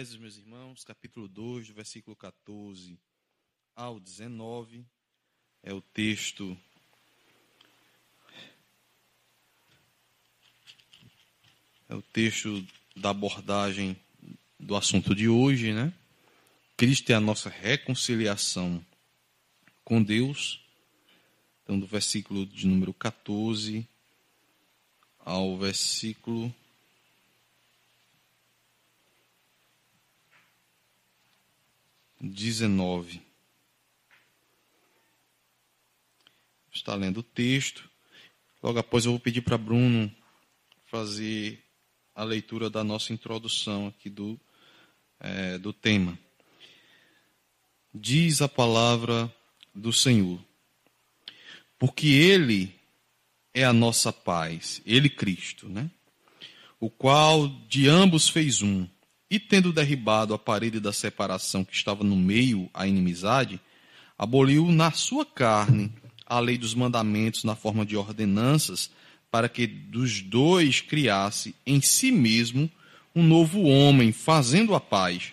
Efésios, meus irmãos, capítulo 2, do versículo 14 ao 19. É o texto é o texto da abordagem do assunto de hoje, né? Cristo é a nossa reconciliação com Deus. Então, do versículo de número 14 ao versículo dezenove. Está lendo o texto. Logo após eu vou pedir para Bruno fazer a leitura da nossa introdução aqui do, é, do tema. Diz a palavra do Senhor, porque Ele é a nossa paz, Ele Cristo, né? O qual de ambos fez um, e tendo derribado a parede da separação que estava no meio, a inimizade, aboliu na sua carne a lei dos mandamentos na forma de ordenanças, para que dos dois criasse em si mesmo um novo homem, fazendo a paz,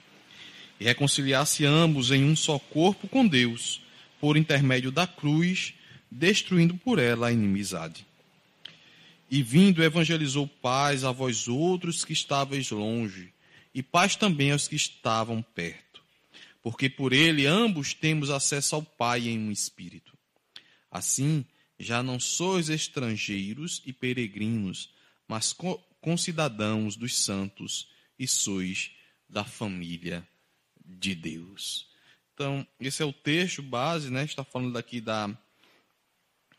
e reconciliasse ambos em um só corpo com Deus, por intermédio da cruz, destruindo por ela a inimizade. E vindo, evangelizou paz a vós outros que estáveis longe, e paz também aos que estavam perto, porque por ele ambos temos acesso ao Pai em um espírito. Assim, já não sois estrangeiros e peregrinos, mas concidadãos dos santos e sois da família de Deus. Então, esse é o texto base, né? Está falando aqui da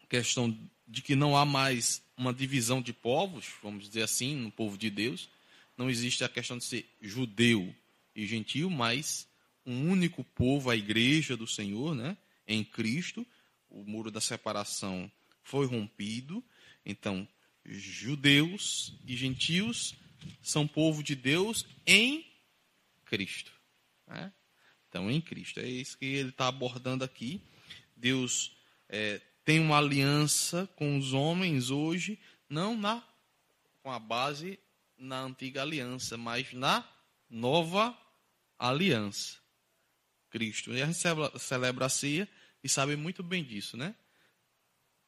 questão de que não há mais uma divisão de povos, vamos dizer assim, no povo de Deus. Não existe a questão de ser judeu e gentil, mas um único povo, a igreja do Senhor, né? Em Cristo o muro da separação foi rompido. Então, judeus e gentios são povo de Deus em Cristo. Né? Então, em Cristo. É isso que ele está abordando aqui. Deus é, tem uma aliança com os homens hoje, não na com a base na antiga aliança, mas na nova aliança. Cristo. E a gente celebra a ceia e sabe muito bem disso, né?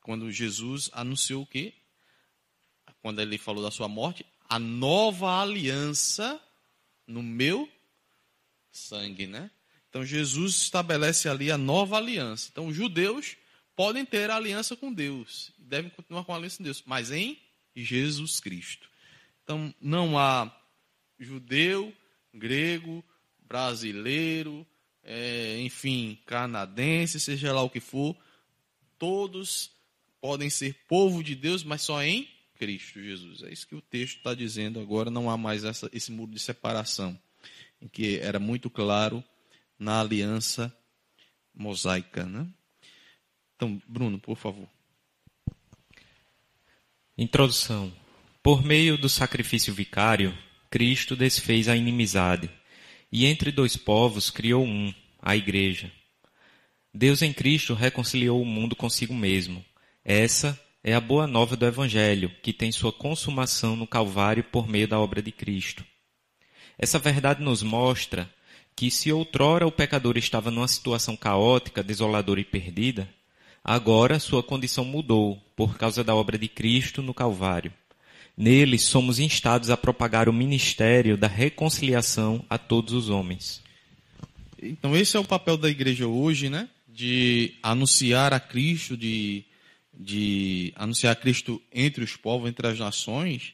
Quando Jesus anunciou o quê? Quando ele falou da sua morte, a nova aliança no meu sangue, né? Então Jesus estabelece ali a nova aliança. Então os judeus podem ter aliança com Deus, devem continuar com a aliança com Deus, mas em Jesus Cristo. Então não há judeu, grego, brasileiro, é, enfim, canadense, seja lá o que for, todos podem ser povo de Deus, mas só em Cristo Jesus. É isso que o texto está dizendo agora. Não há mais essa, esse muro de separação, em que era muito claro na aliança mosaica. Né? Então, Bruno, por favor. Introdução. Por meio do sacrifício vicário, Cristo desfez a inimizade e entre dois povos criou um, a Igreja. Deus em Cristo reconciliou o mundo consigo mesmo. Essa é a boa nova do Evangelho, que tem sua consumação no Calvário por meio da obra de Cristo. Essa verdade nos mostra que, se outrora o pecador estava numa situação caótica, desoladora e perdida, agora sua condição mudou por causa da obra de Cristo no Calvário. Nele somos instados a propagar o ministério da reconciliação a todos os homens. Então esse é o papel da igreja hoje, né? De anunciar a Cristo, de, de anunciar Cristo entre os povos, entre as nações,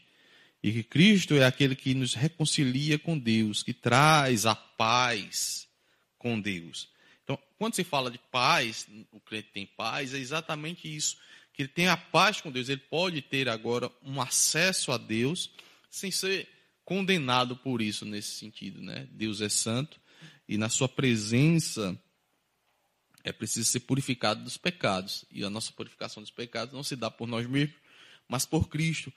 e que Cristo é aquele que nos reconcilia com Deus, que traz a paz com Deus. Então, quando se fala de paz, o crente tem paz, é exatamente isso que ele tem a paz com Deus, ele pode ter agora um acesso a Deus sem ser condenado por isso nesse sentido, né? Deus é santo e na sua presença é preciso ser purificado dos pecados. E a nossa purificação dos pecados não se dá por nós mesmos, mas por Cristo.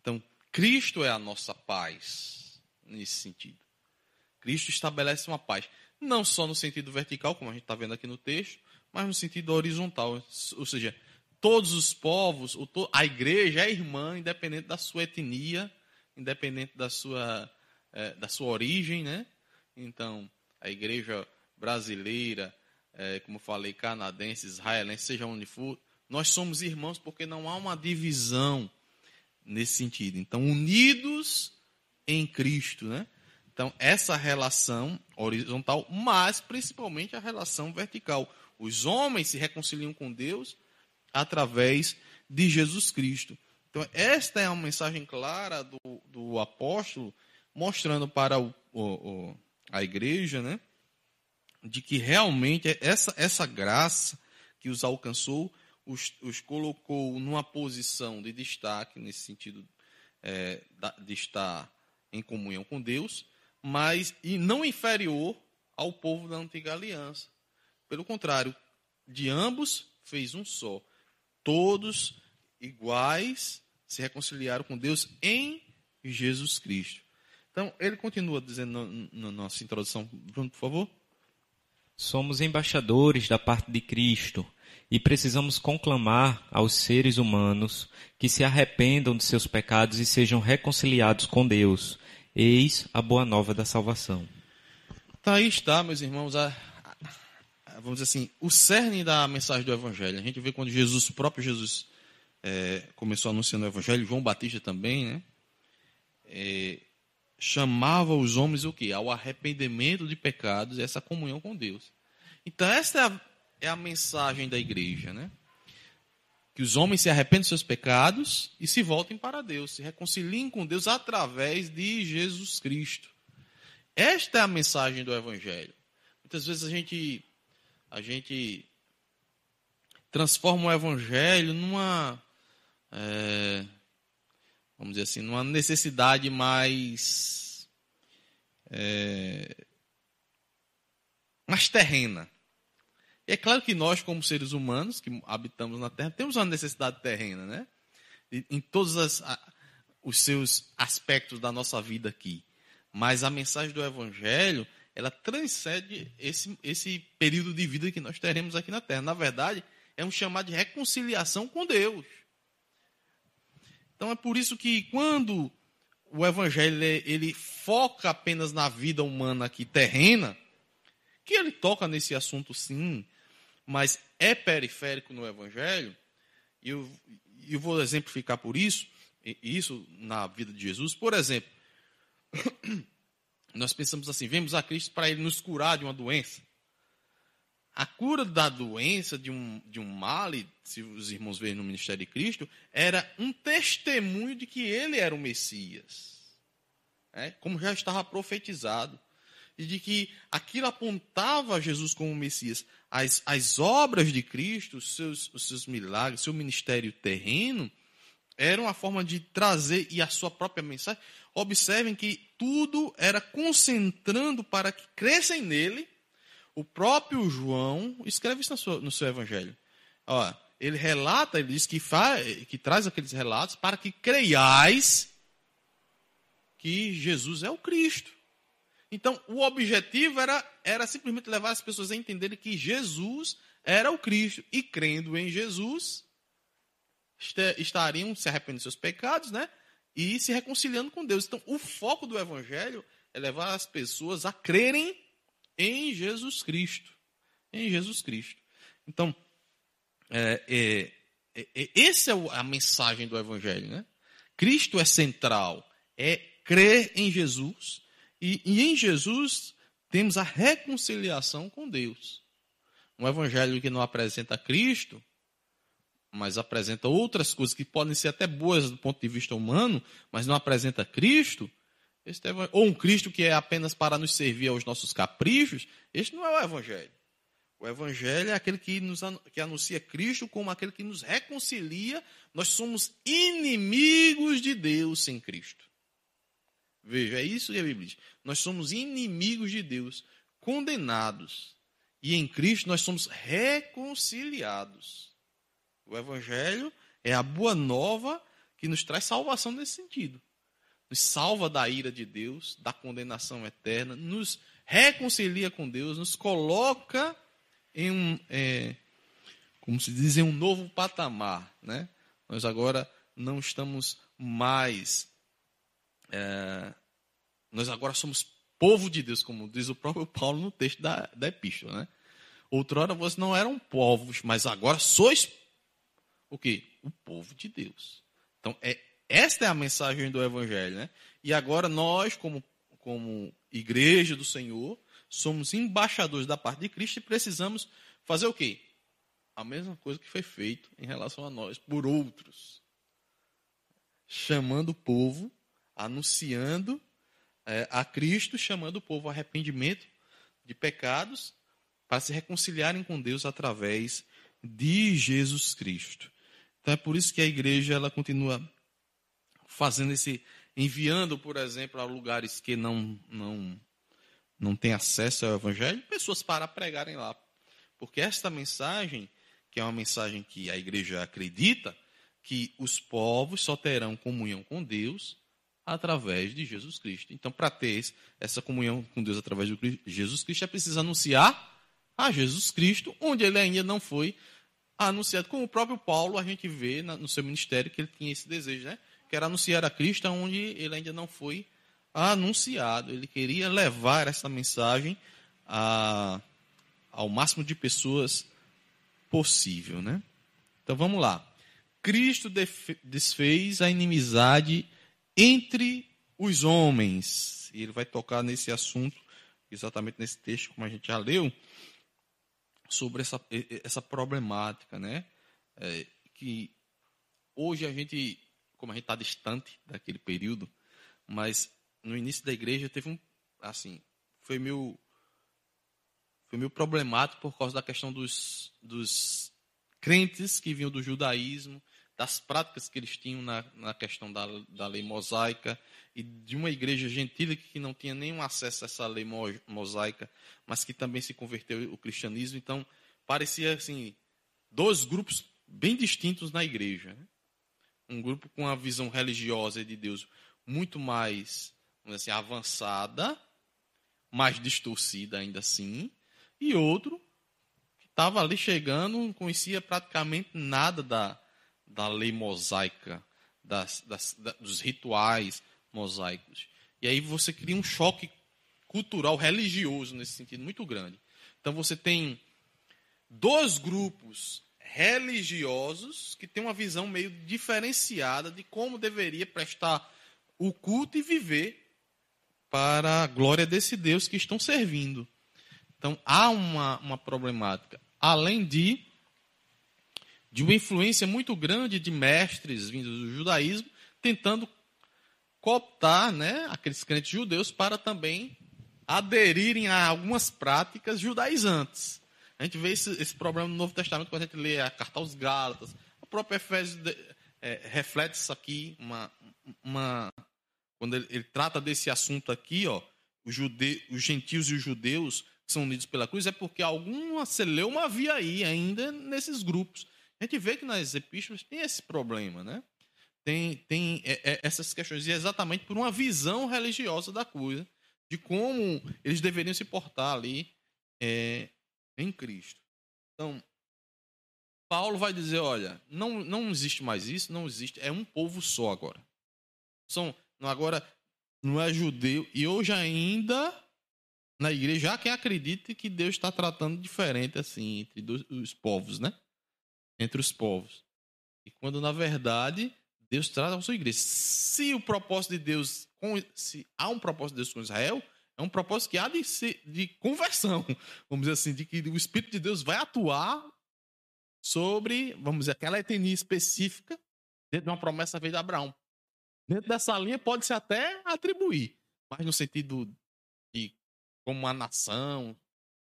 Então, Cristo é a nossa paz nesse sentido. Cristo estabelece uma paz, não só no sentido vertical, como a gente está vendo aqui no texto, mas no sentido horizontal, ou seja, todos os povos, a igreja é irmã, independente da sua etnia, independente da sua, é, da sua origem, né? Então, a igreja brasileira, é, como falei, canadense, israelense, seja onde for, nós somos irmãos porque não há uma divisão nesse sentido. Então, unidos em Cristo, né? Então, essa relação horizontal, mas principalmente a relação vertical. Os homens se reconciliam com Deus através de Jesus Cristo. Então, esta é uma mensagem clara do, do apóstolo, mostrando para o, o, a igreja, né? De que realmente essa, essa graça que os alcançou os, os colocou numa posição de destaque, nesse sentido é, de estar em comunhão com Deus, mas e não inferior ao povo da antiga aliança. Pelo contrário, de ambos fez um só. Todos iguais se reconciliaram com Deus em Jesus Cristo. Então, ele continua dizendo na nossa introdução. Bruno, por favor. Somos embaixadores da parte de Cristo e precisamos conclamar aos seres humanos que se arrependam de seus pecados e sejam reconciliados com Deus. Eis a boa nova da salvação. Tá aí está, meus irmãos, a, a, vamos dizer assim, o cerne da mensagem do Evangelho. A gente vê quando Jesus, o próprio Jesus, é, começou anunciando o Evangelho, João Batista também, né? É, chamava os homens o quê? Ao arrependimento de pecados e essa comunhão com Deus. Então, essa é a é a mensagem da igreja, né? Que os homens se arrependem dos seus pecados e se voltem para Deus, se reconciliem com Deus através de Jesus Cristo. Esta é a mensagem do Evangelho. Muitas vezes a gente, a gente transforma o Evangelho numa, é, vamos dizer assim, numa necessidade mais, é, mais terrena. E é claro que nós, como seres humanos que habitamos na Terra, temos uma necessidade terrena, né? Em todos as, os seus aspectos da nossa vida aqui. Mas a mensagem do Evangelho, ela transcende esse, esse período de vida que nós teremos aqui na Terra. Na verdade, é um chamado de reconciliação com Deus. Então é por isso que quando o Evangelho ele foca apenas na vida humana aqui terrena, que ele toca nesse assunto sim, mas é periférico no Evangelho, e eu, eu vou exemplificar por isso, isso na vida de Jesus. Por exemplo, nós pensamos assim: vemos a Cristo para ele nos curar de uma doença. A cura da doença, de um, de um mal, se os irmãos verem no ministério de Cristo, era um testemunho de que ele era o Messias. É, como já estava profetizado e de que aquilo apontava Jesus como Messias. As, as obras de Cristo, os seus, os seus milagres, seu ministério terreno, eram a forma de trazer e a sua própria mensagem. Observem que tudo era concentrando para que crescem nele. O próprio João escreve isso no seu, no seu evangelho. Ó, ele relata, ele diz que, faz, que traz aqueles relatos para que creiais que Jesus é o Cristo. Então, o objetivo era, era simplesmente levar as pessoas a entenderem que Jesus era o Cristo. E crendo em Jesus, estariam se arrependendo dos seus pecados, né? E se reconciliando com Deus. Então, o foco do Evangelho é levar as pessoas a crerem em Jesus Cristo. Em Jesus Cristo. Então, é, é, é, é essa é a mensagem do Evangelho, né? Cristo é central. É crer em Jesus e, e em Jesus temos a reconciliação com Deus. Um evangelho que não apresenta Cristo, mas apresenta outras coisas que podem ser até boas do ponto de vista humano, mas não apresenta Cristo, este é, ou um Cristo que é apenas para nos servir aos nossos caprichos, este não é o Evangelho. O Evangelho é aquele que, nos, que anuncia Cristo como aquele que nos reconcilia. Nós somos inimigos de Deus sem Cristo. Veja, é isso que a Bíblia diz. Nós somos inimigos de Deus, condenados. E em Cristo nós somos reconciliados. O Evangelho é a boa nova que nos traz salvação nesse sentido. Nos salva da ira de Deus, da condenação eterna, nos reconcilia com Deus, nos coloca em um, é, como se diz, em um novo patamar. Né? Nós agora não estamos mais é, nós agora somos povo de Deus, como diz o próprio Paulo no texto da, da epístola, né? Outrora vocês não eram povos, mas agora sois o quê? O povo de Deus. Então, é, esta é a mensagem do Evangelho, né? E agora nós, como, como igreja do Senhor, somos embaixadores da parte de Cristo e precisamos fazer o quê? A mesma coisa que foi feito em relação a nós por outros. Chamando o povo, anunciando é, a Cristo, chamando o povo ao arrependimento de pecados para se reconciliarem com Deus através de Jesus Cristo. Então é por isso que a igreja ela continua fazendo esse enviando, por exemplo, a lugares que não não não têm acesso ao evangelho, pessoas para pregarem lá. Porque esta mensagem, que é uma mensagem que a igreja acredita, que os povos só terão comunhão com Deus através de Jesus Cristo. Então, para ter essa comunhão com Deus através de Jesus Cristo, é preciso anunciar a Jesus Cristo, onde ele ainda não foi anunciado. Como o próprio Paulo, a gente vê no seu ministério que ele tinha esse desejo, né? Que era anunciar a Cristo onde ele ainda não foi anunciado. Ele queria levar essa mensagem a, ao máximo de pessoas possível, né? Então vamos lá. Cristo desfez a inimizade entre os homens. E ele vai tocar nesse assunto, exatamente nesse texto, como a gente já leu, sobre essa, essa problemática, né? É, que hoje a gente, como a gente está distante daquele período, mas no início da igreja teve um, assim, foi meio, foi meio problemático por causa da questão dos, dos crentes que vinham do judaísmo, das práticas que eles tinham na, na questão da, da lei mosaica e de uma igreja gentílica que não tinha nenhum acesso a essa lei mosaica, mas que também se converteu ao cristianismo. Então, parecia assim, dois grupos bem distintos na igreja. Né? Um grupo com a visão religiosa de Deus muito mais assim, avançada, mais distorcida ainda assim, e outro que estava ali chegando, não conhecia praticamente nada da, da lei mosaica, das, das, dos rituais mosaicos. E aí você cria um choque cultural, religioso nesse sentido muito grande. Então você tem dois grupos religiosos que têm uma visão meio diferenciada de como deveria prestar o culto e viver para a glória desse Deus que estão servindo. Então há uma, uma problemática. Além de de uma influência muito grande de mestres vindos do judaísmo, tentando cooptar né, aqueles crentes judeus para também aderirem a algumas práticas judaizantes. A gente vê esse, esse problema no Novo Testamento quando a gente lê a carta aos Gálatas. O próprio Efésios é, reflete isso aqui, uma, uma, quando ele, ele, trata desse assunto aqui, ó, os, jude, os gentios e os judeus que são unidos pela cruz, é porque alguma celeuma havia aí ainda nesses grupos. A gente vê que nas epístolas tem esse problema, né? Tem, tem é, é, essas questões, e é exatamente por uma visão religiosa da coisa, de como eles deveriam se portar ali é, em Cristo. Então, Paulo vai dizer: olha, não, não existe mais isso, não existe, é um povo só agora. São, agora, não é judeu, e hoje ainda na igreja há quem acredite que Deus está tratando diferente assim entre os povos, né? Entre os povos. E quando, na verdade, Deus trata a sua igreja. Se o propósito de Deus, se há um propósito de Deus com Israel, é um propósito que há de, ser, de conversão, vamos dizer assim, de que o Espírito de Deus vai atuar sobre, vamos dizer, aquela etnia específica dentro de uma promessa feita de Abraão. Dentro dessa linha pode-se até atribuir, mas no sentido de como uma nação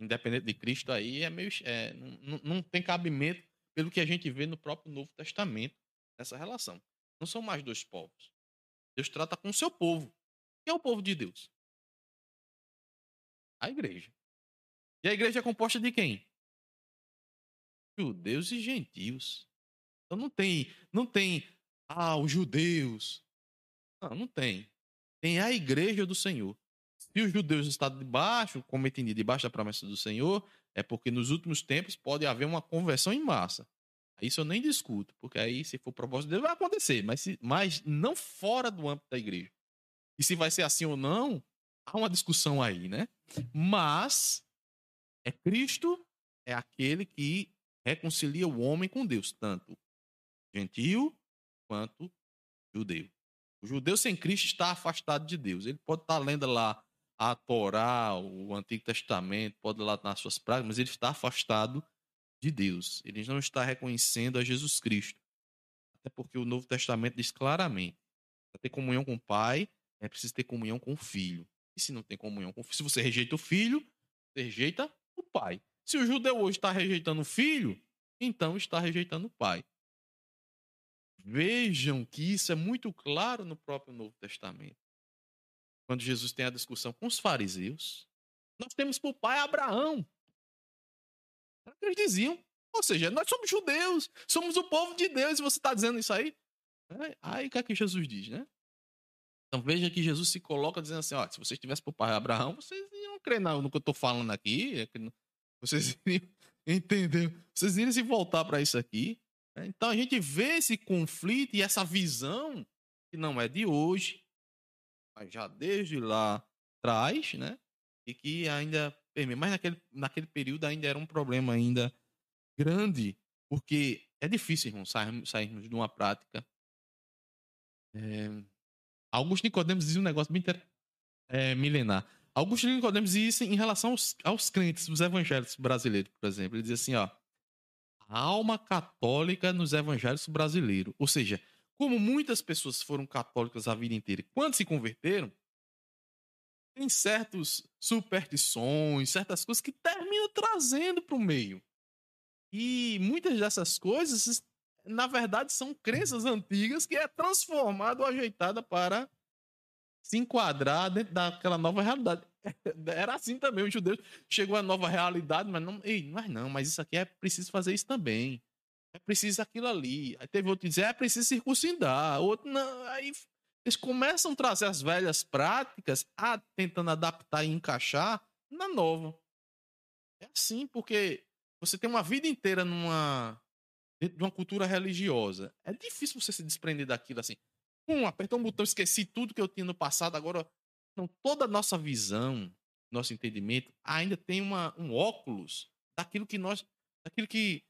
independente de Cristo aí é meio é, não, não tem cabimento pelo que a gente vê no próprio Novo Testamento, nessa relação. Não são mais dois povos. Deus trata com o seu povo. Quem é o povo de Deus? A igreja. E a igreja é composta de quem? Judeus e gentios. Então não tem, não tem, ah, os judeus. Não, não tem. Tem a igreja do Senhor. Se os judeus estão debaixo, como entendi, debaixo da promessa do Senhor, é porque nos últimos tempos pode haver uma conversão em massa. Isso eu nem discuto, porque aí, se for propósito de Deus, vai acontecer, mas, se, mas não fora do âmbito da igreja. E se vai ser assim ou não, há uma discussão aí, né? Mas é Cristo é aquele que reconcilia o homem com Deus, tanto gentil quanto judeu. O judeu sem Cristo está afastado de Deus. Ele pode estar lendo lá a Torá, o Antigo Testamento, pode lá nas suas práticas, mas ele está afastado de Deus. Ele não está reconhecendo a Jesus Cristo. Até porque o Novo Testamento diz claramente: para ter comunhão com o Pai, é preciso ter comunhão com o Filho. E se não tem comunhão com o Filho, se você rejeita o Filho, você rejeita o Pai. Se o judeu hoje está rejeitando o Filho, então está rejeitando o Pai. Vejam que isso é muito claro no próprio Novo Testamento. Quando Jesus tem a discussão com os fariseus, nós temos por pai Abraão. Eles diziam. Ou seja, nós somos judeus, somos o povo de Deus, e você está dizendo isso aí? Aí o que é que Jesus diz, né? Então veja que Jesus se coloca dizendo assim: ó, se vocês tivessem por pai Abraão, vocês iam crer no que eu estou falando aqui, é vocês iriam entender, vocês iriam se voltar para isso aqui. Né? Então a gente vê esse conflito e essa visão que não é de hoje, já desde lá atrás, né? E que ainda mas naquele, naquele período ainda era um problema ainda grande, porque é difícil, irmão, sairmos, sairmos de uma prática. É... Augusto Nicodemos dizia um negócio bem inter... é, milenar. Augusto Nicodemos dizia isso em relação aos, aos crentes, os evangélicos brasileiros, por exemplo. Ele dizia assim, ó, a alma católica nos evangélicos brasileiros. Ou seja, como muitas pessoas foram católicas a vida inteira, quando se converteram, tem certas superstições, certas coisas que terminam trazendo para o meio. E muitas dessas coisas, na verdade, são crenças antigas que é transformada ou ajeitada para se enquadrar dentro daquela nova realidade. Era assim também, os judeus chegou a nova realidade, mas não, ei, mas não, mas isso aqui é preciso fazer isso também. É preciso aquilo ali. Aí teve outro que dizer, é preciso circuncidar. Outro não, aí eles começam a trazer as velhas práticas, a, tentando adaptar e encaixar na nova. É assim, porque você tem uma vida inteira numa de uma cultura religiosa. É difícil você se desprender daquilo assim. Um, apertou um botão, esqueci tudo que eu tinha no passado, agora não, toda a nossa visão, nosso entendimento ainda tem uma, um óculos daquilo que nós, daquilo que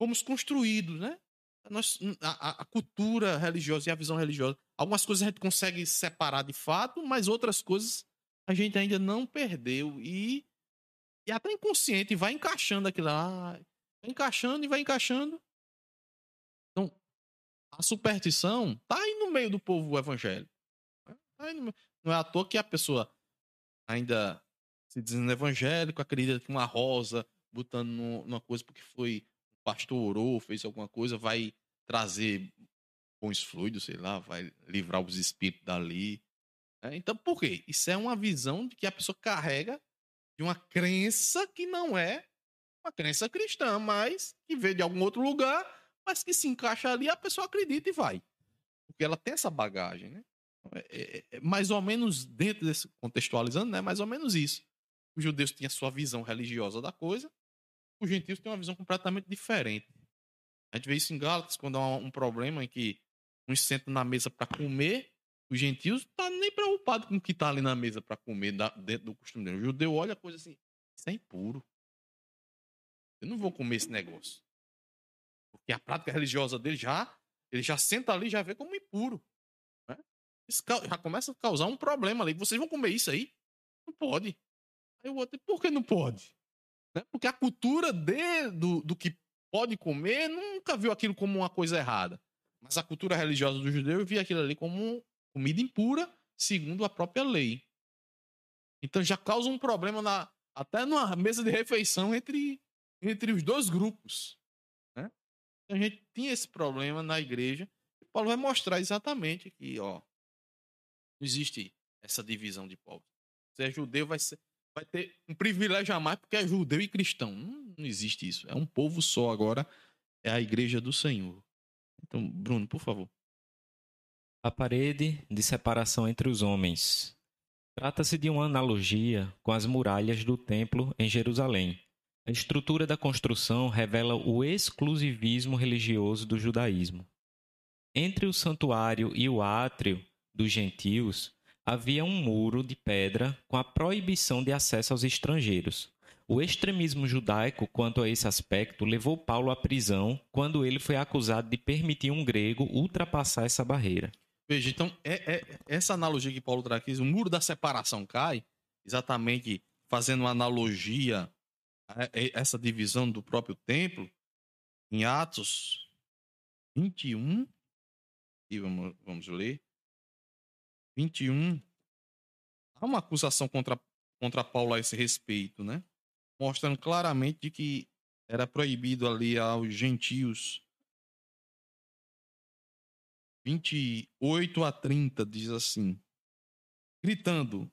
fomos construídos, né? Nós, a, a, cultura religiosa e a visão religiosa. Algumas coisas a gente consegue separar de fato, mas outras coisas a gente ainda não perdeu. E, e até inconsciente vai encaixando aquilo lá. Vai encaixando e vai encaixando. Então, a superstição tá aí no meio do povo evangélico. Tá no, não é à toa que a pessoa ainda se dizendo evangélico, acredita que uma rosa botando numa coisa porque foi pastor orou, fez alguma coisa, vai trazer bons fluidos, sei lá, vai livrar os espíritos dali. É, então, por quê? Isso é uma visão de que a pessoa carrega de uma crença que não é uma crença cristã, mas que veio de algum outro lugar, mas que se encaixa ali, a pessoa acredita e vai. Porque ela tem essa bagagem, né? É, é, é mais ou menos dentro desse contextualizando, né? Mais ou menos isso. Os judeus tinham sua visão religiosa da coisa, os gentios têm uma visão completamente diferente. A gente vê isso em Gálatas, quando há um problema em que uns sentam na mesa para comer, os gentios não tá nem preocupado com o que está ali na mesa para comer dentro do costume dele. O judeu olha a coisa assim, isso é impuro. Eu não vou comer esse negócio. Porque a prática religiosa dele já, ele já senta ali já vê como impuro. Né? Isso já começa a causar um problema ali. Vocês vão comer isso aí? Não pode. Aí o outro, por que não pode? Né? Porque a cultura de, do, do que pode comer nunca viu aquilo como uma coisa errada. Mas a cultura religiosa do judeu via aquilo ali como comida impura, segundo a própria lei. Então já causa um problema na, até numa mesa de refeição entre, entre os dois grupos. Né? Então, a gente tinha esse problema na igreja. E Paulo vai mostrar exatamente que ó, não existe essa divisão de povos. Se é judeu, vai ser, vai ter um privilégio a mais porque é judeu e cristão. Não, não existe isso. É um povo só agora. É a igreja do Senhor. Então, Bruno, por favor. A parede de separação entre os homens. Trata-se de uma analogia com as muralhas do templo em Jerusalém. A estrutura da construção revela o exclusivismo religioso do judaísmo. Entre o santuário e o átrio dos gentios havia um muro de pedra com a proibição de acesso aos estrangeiros. O extremismo judaico quanto a esse aspecto levou Paulo à prisão quando ele foi acusado de permitir um grego ultrapassar essa barreira. Veja, então, é, é essa analogia que Paulo traz aqui, o muro da separação cai, exatamente fazendo uma analogia a essa divisão do próprio templo, em Atos 21, e vamos, vamos ler, 21, há uma acusação contra, contra Paulo a esse respeito, né? Mostrando claramente de que era proibido ali aos gentios. 28 a 30 diz assim: gritando: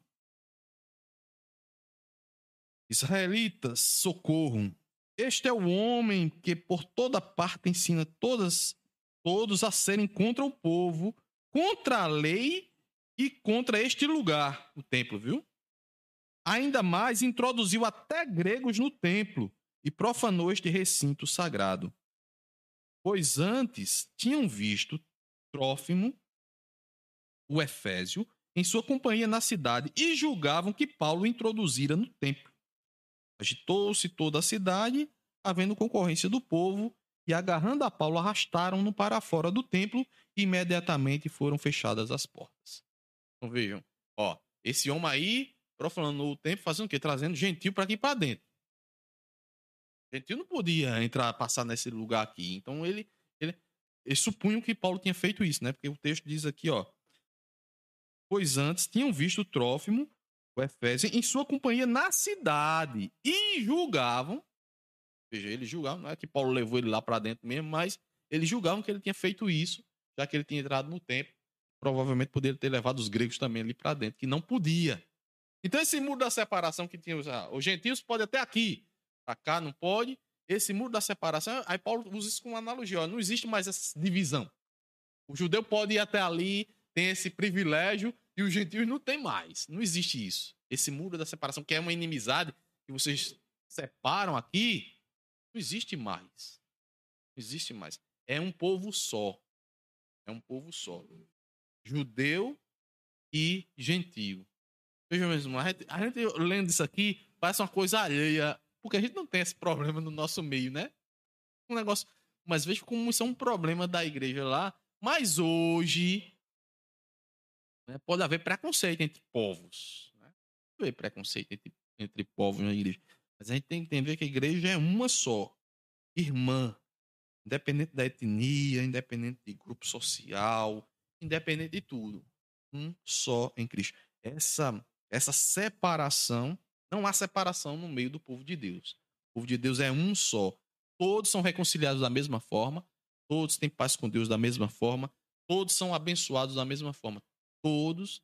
Israelitas, socorram! Este é o homem que por toda parte ensina todas, todos a serem contra o povo, contra a lei e contra este lugar, o templo, viu? Ainda mais introduziu até gregos no templo e profanou este recinto sagrado. Pois antes tinham visto Trófimo, o Efésio, em sua companhia na cidade e julgavam que Paulo introduzira no templo. Agitou-se toda a cidade, havendo concorrência do povo, e agarrando a Paulo, arrastaram-no para fora do templo e imediatamente foram fechadas as portas. Então vejam, ó, esse homem aí, profanando o templo, fazendo o quê? Trazendo gentil para aqui para dentro. Gentil não podia entrar, passar nesse lugar aqui. Então ele, ele, ele supunha que Paulo tinha feito isso, né? Porque o texto diz aqui, ó. Pois antes tinham visto Trófimo, o Efésio, em sua companhia na cidade e julgavam. Veja, eles julgavam, não é que Paulo levou ele lá para dentro mesmo, mas eles julgavam que ele tinha feito isso, já que ele tinha entrado no templo provavelmente poderia ter levado os gregos também ali para dentro, que não podia. Então, esse muro da separação que tinha os, ah, os gentios pode até aqui, para cá não pode. Esse muro da separação, aí Paulo usa isso como analogia, ó, não existe mais essa divisão. O judeu pode ir até ali, tem esse privilégio, e os gentios não tem mais. Não existe isso. Esse muro da separação, que é uma inimizade, que vocês separam aqui, não existe mais. Não existe mais. É um povo só. É um povo só judeu e gentio. Veja mesmo, a gente, a gente lendo isso aqui parece uma coisa alheia, porque a gente não tem esse problema no nosso meio, né? Um negócio. Mas veja como isso é um problema da igreja lá. Mas hoje né, pode haver preconceito entre povos. Né? Pode haver preconceito entre, entre povos na igreja. Mas a gente tem que entender que a igreja é uma só. Irmã. Independente da etnia, independente de grupo social, independente de tudo. Um só em Cristo. Essa, essa separação, não há separação no meio do povo de Deus. O povo de Deus é um só. Todos são reconciliados da mesma forma, todos têm paz com Deus da mesma forma, todos são abençoados da mesma forma. Todos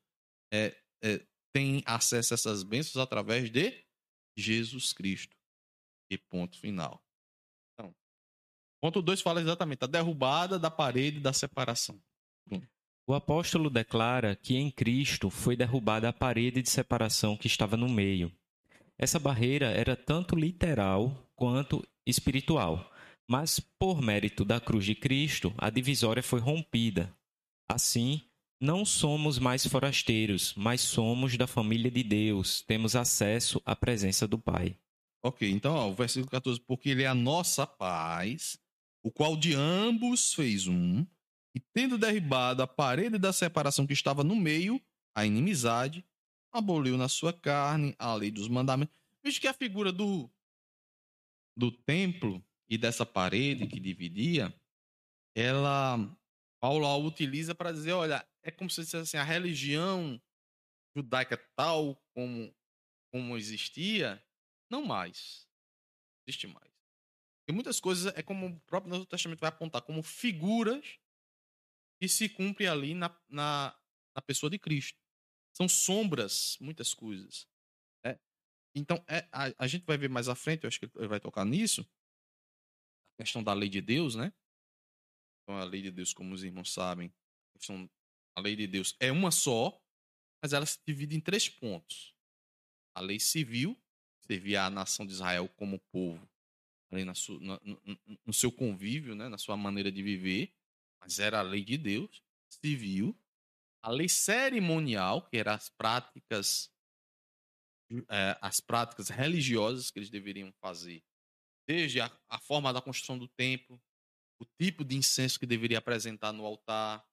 é, é, têm acesso a essas bênçãos através de Jesus Cristo. E ponto final. Então, ponto 2 fala exatamente a derrubada da parede da separação. O apóstolo declara que em Cristo foi derrubada a parede de separação que estava no meio. Essa barreira era tanto literal quanto espiritual, mas por mérito da cruz de Cristo, a divisória foi rompida. Assim, não somos mais forasteiros, mas somos da família de Deus, temos acesso à presença do Pai. Ok, então ó, o versículo 14, porque ele é a nossa paz, o qual de ambos fez um, e tendo derribado a parede da separação que estava no meio, a inimizade, aboliu na sua carne a lei dos mandamentos. Veja que a figura do, do templo e dessa parede que dividia, ela Paulo a utiliza para dizer, olha, é como se dissesse assim, a religião judaica tal como como existia, não mais. Existe mais. E muitas coisas é como o próprio Novo Testamento vai apontar como figuras que se cumpre ali na, na, na pessoa de Cristo. São sombras, muitas coisas. Né? Então, é, a, a, gente vai ver mais à frente, eu acho que ele vai tocar nisso, a questão da lei de Deus, né? Então, a lei de Deus, como os irmãos sabem, a, lei de Deus é uma só, mas ela se divide em três pontos. A lei civil, servia a nação de Israel como povo, ali na no, no, no seu convívio, né? na sua maneira de viver mas era a lei de Deus, civil. a lei cerimonial, que eram as práticas é, as práticas religiosas que eles deveriam fazer, desde a, a forma da construção do templo, o tipo de incenso que deveria apresentar no altar,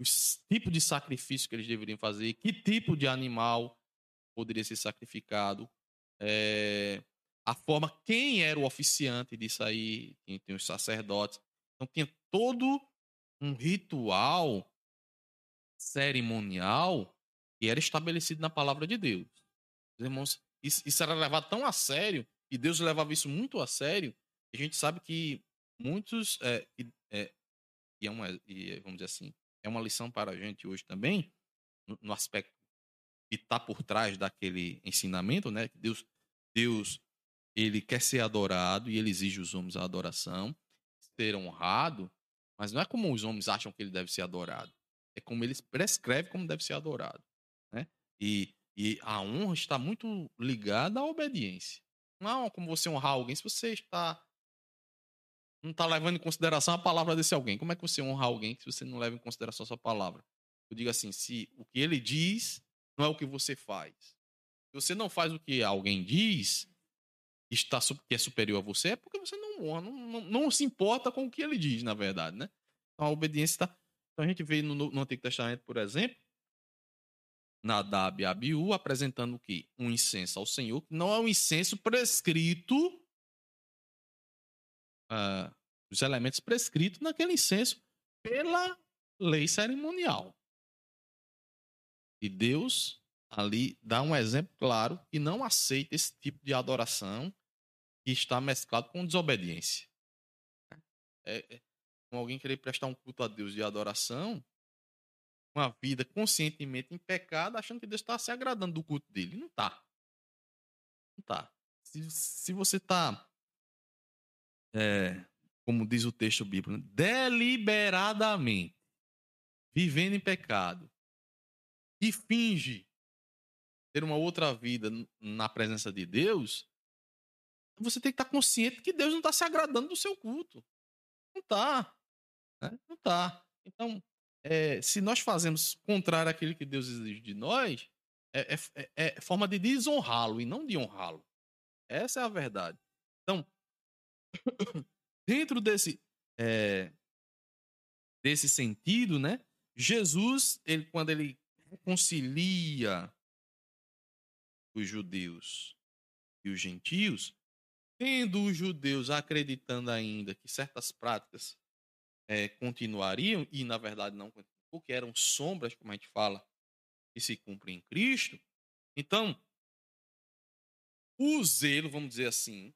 o tipo de sacrifício que eles deveriam fazer, que tipo de animal poderia ser sacrificado, é, a forma, quem era o oficiante disso aí, tem, os sacerdotes. Então tinha todo um ritual cerimonial que era estabelecido na palavra de Deus. Os irmãos, isso, era levado tão a sério, e Deus levava isso muito a sério, a gente sabe que muitos, é, é, e, é uma, e vamos dizer assim, é uma lição para a gente hoje também, no, no aspecto que está por trás daquele ensinamento, né? Que Deus, Deus, ele quer ser adorado e ele exige os homens a adoração, ser honrado, mas não é como os homens acham que ele deve ser adorado. É como ele prescreve como deve ser adorado, né? E, e a honra está muito ligada à obediência. Não é como você honrar alguém se você está não está levando em consideração a palavra desse alguém. Como é que você honra alguém se você não leva em consideração a sua palavra? Eu digo assim, se o que ele diz não é o que você faz. Se você não faz o que alguém diz, está que é superior a você, é porque você não honra, não, não, não se importa com o que ele diz, na verdade, né? Então a obediência está. Então a gente vê no, no Antigo Testamento, por exemplo, Nadab e Abiú apresentando o quê? Um incenso ao Senhor, que não é um incenso prescrito uh, os elementos prescritos naquele incenso pela lei cerimonial. E Deus ali dá um exemplo claro e não aceita esse tipo de adoração que está mesclado com desobediência. É, é, com alguém querer prestar um culto a Deus de adoração, uma vida conscientemente em pecado, achando que Deus está se agradando do culto dele. Não está. Não está. Se, se você está é, como diz o texto bíblico, né? deliberadamente vivendo em pecado e finge ter uma outra vida na presença de Deus, você tem que estar consciente que Deus não está se agradando do seu culto. Não está. Né? Não está. Então, é, se nós fazemos contrário àquilo que Deus exige de nós, é, é, é, é forma de desonrá-lo e não de honrá-lo. Essa é a verdade. Então, dentro desse é, desse sentido, né? Jesus, ele quando ele reconcilia os judeus e os gentios, tendo os judeus acreditando ainda que certas práticas é, continuariam e na verdade não porque eram sombras, como a gente fala, que se cumprem em Cristo. Então, o zelo, vamos dizer assim,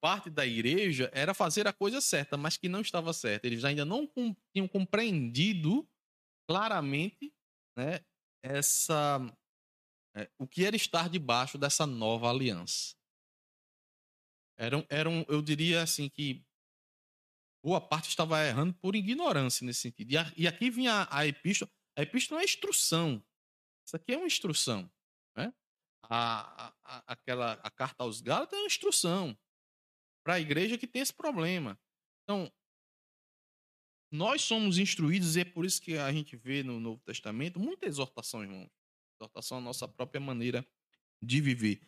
parte da igreja era fazer a coisa certa, mas que não estava certa. Eles ainda não tinham compreendido claramente né, essa, é, o que era estar debaixo dessa nova aliança. Eram, eram, eu diria assim que boa parte estava errando por ignorância nesse sentido. E, a, e aqui vinha a, a epístola. A epístola é uma instrução. Isso aqui é uma instrução. Né? A, a, aquela, a carta aos Gálatas é uma instrução para a igreja que tem esse problema. Então, nós somos instruídos, e é por isso que a gente vê no Novo Testamento muita exortação, irmão. Exortação à nossa própria maneira de viver.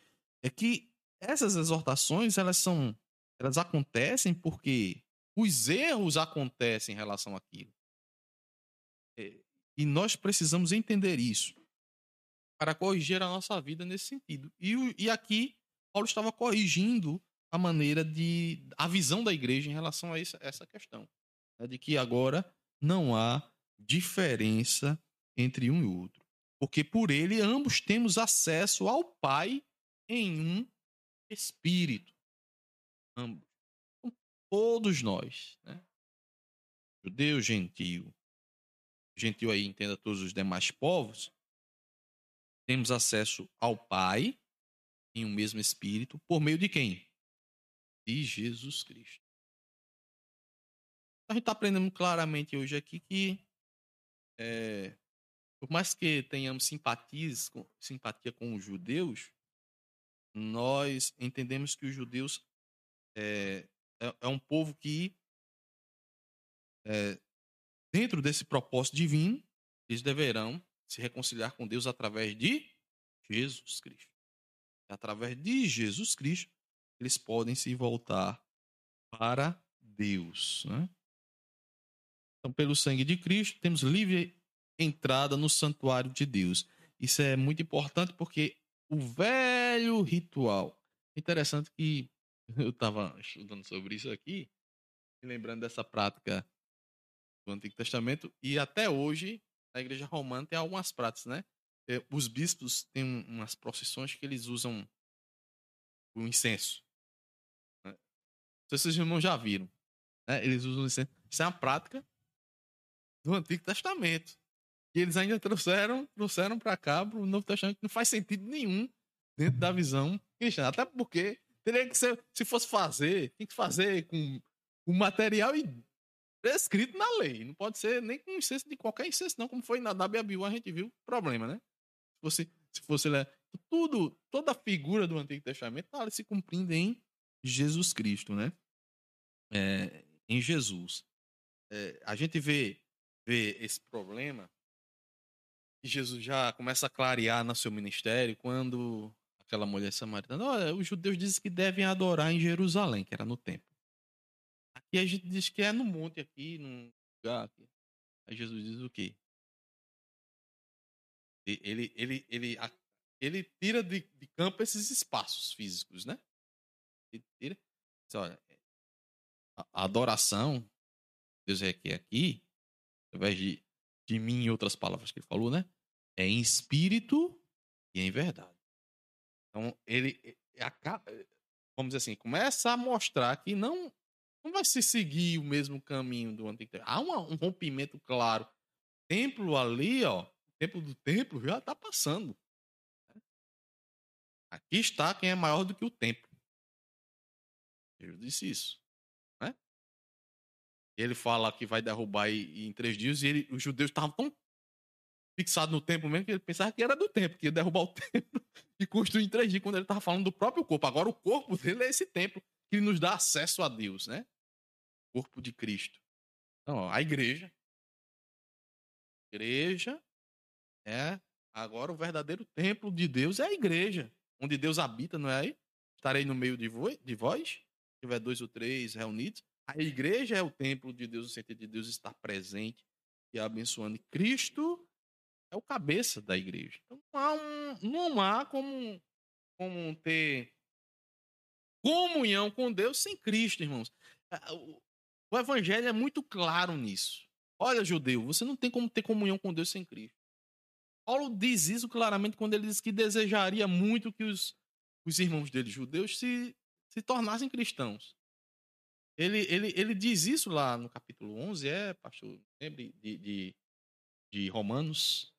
É que essas exortações, elas são. Elas acontecem porque os erros acontecem em relação àquilo. É, e nós precisamos entender isso para corrigir a nossa vida nesse sentido. E, e aqui, Paulo estava corrigindo a maneira de. a visão da igreja em relação a essa, essa questão. Né, de que agora não há diferença entre um e outro. Porque por ele ambos temos acesso ao Pai em um espírito. Ambos. Então, todos nós, né? Judeu, gentil. Gentil aí entenda todos os demais povos. Temos acesso ao Pai em um mesmo espírito por meio de quem? de Jesus Cristo. A gente está aprendendo claramente hoje aqui que, é, por mais que tenhamos simpatias, simpatia com os judeus, nós entendemos que os judeus é, é, é um povo que, é, dentro desse propósito divino, eles deverão se reconciliar com Deus através de Jesus Cristo. Através de Jesus Cristo, eles podem se voltar para Deus. Né? Então, pelo sangue de Cristo, temos livre entrada no santuário de Deus. Isso é muito importante porque o velho ritual. Interessante que eu estava estudando sobre isso aqui, lembrando dessa prática do Antigo Testamento, e até hoje, na Igreja Romana, tem algumas práticas, né? É, os bispos têm umas procissões que eles usam o incenso. Né? Não sei se vocês irmãos já viram. Né? Eles usam incenso. Isso é uma prática do Antigo Testamento. E eles ainda trouxeram, trouxeram para cá, para o Novo Testamento, que não faz sentido nenhum dentro da visão cristã. Até porque teria que ser, se fosse fazer, tem que fazer com o material prescrito na lei. Não pode ser nem com incenso de qualquer incenso, não, como foi na WBU, a gente viu problema, né? Se fosse, se fosse tudo, toda a figura do Antigo Testamento tá se cumprindo em Jesus Cristo, né? É, em Jesus. É, a gente vê, vê esse problema Jesus já começa a clarear no seu ministério quando aquela mulher samaritana, olha, os judeus dizem que devem adorar em Jerusalém, que era no templo. Aqui a gente diz que é no monte aqui, num lugar aqui. Aí Jesus diz o quê? Ele, ele, ele, ele tira de, de campo esses espaços físicos, né? Ele tira. Olha, a adoração, Deus requer aqui, através de, de mim, em outras palavras que ele falou, né? É em espírito e em verdade. Então, ele acaba, vamos dizer assim, começa a mostrar que não, não vai se seguir o mesmo caminho do Antigo. Há um, um rompimento claro. O templo ali, ó, o templo do templo já está passando. Aqui está quem é maior do que o templo. Jesus disse isso. Né? Ele fala que vai derrubar em três dias e ele, os judeus estavam tão fixados no templo mesmo que ele pensava que era do templo, que ia derrubar o templo e construir em três dias, quando ele estava falando do próprio corpo. Agora o corpo dele é esse templo que nos dá acesso a Deus, né? O corpo de Cristo. Então, ó, a igreja. Igreja é agora o verdadeiro templo de Deus é a igreja onde Deus habita, não é aí? Estarei no meio de, de vós, se tiver dois ou três reunidos. A igreja é o templo de Deus, o sentido de Deus estar presente e abençoando. Cristo é o cabeça da igreja. Então não há, um, não há como, como ter comunhão com Deus sem Cristo, irmãos. O evangelho é muito claro nisso. Olha, judeu, você não tem como ter comunhão com Deus sem Cristo. Paulo diz isso claramente quando ele diz que desejaria muito que os, os irmãos dele, judeus, se, se tornassem cristãos. Ele, ele, ele diz isso lá no capítulo 11, é, pastor, lembre de, de, de Romanos.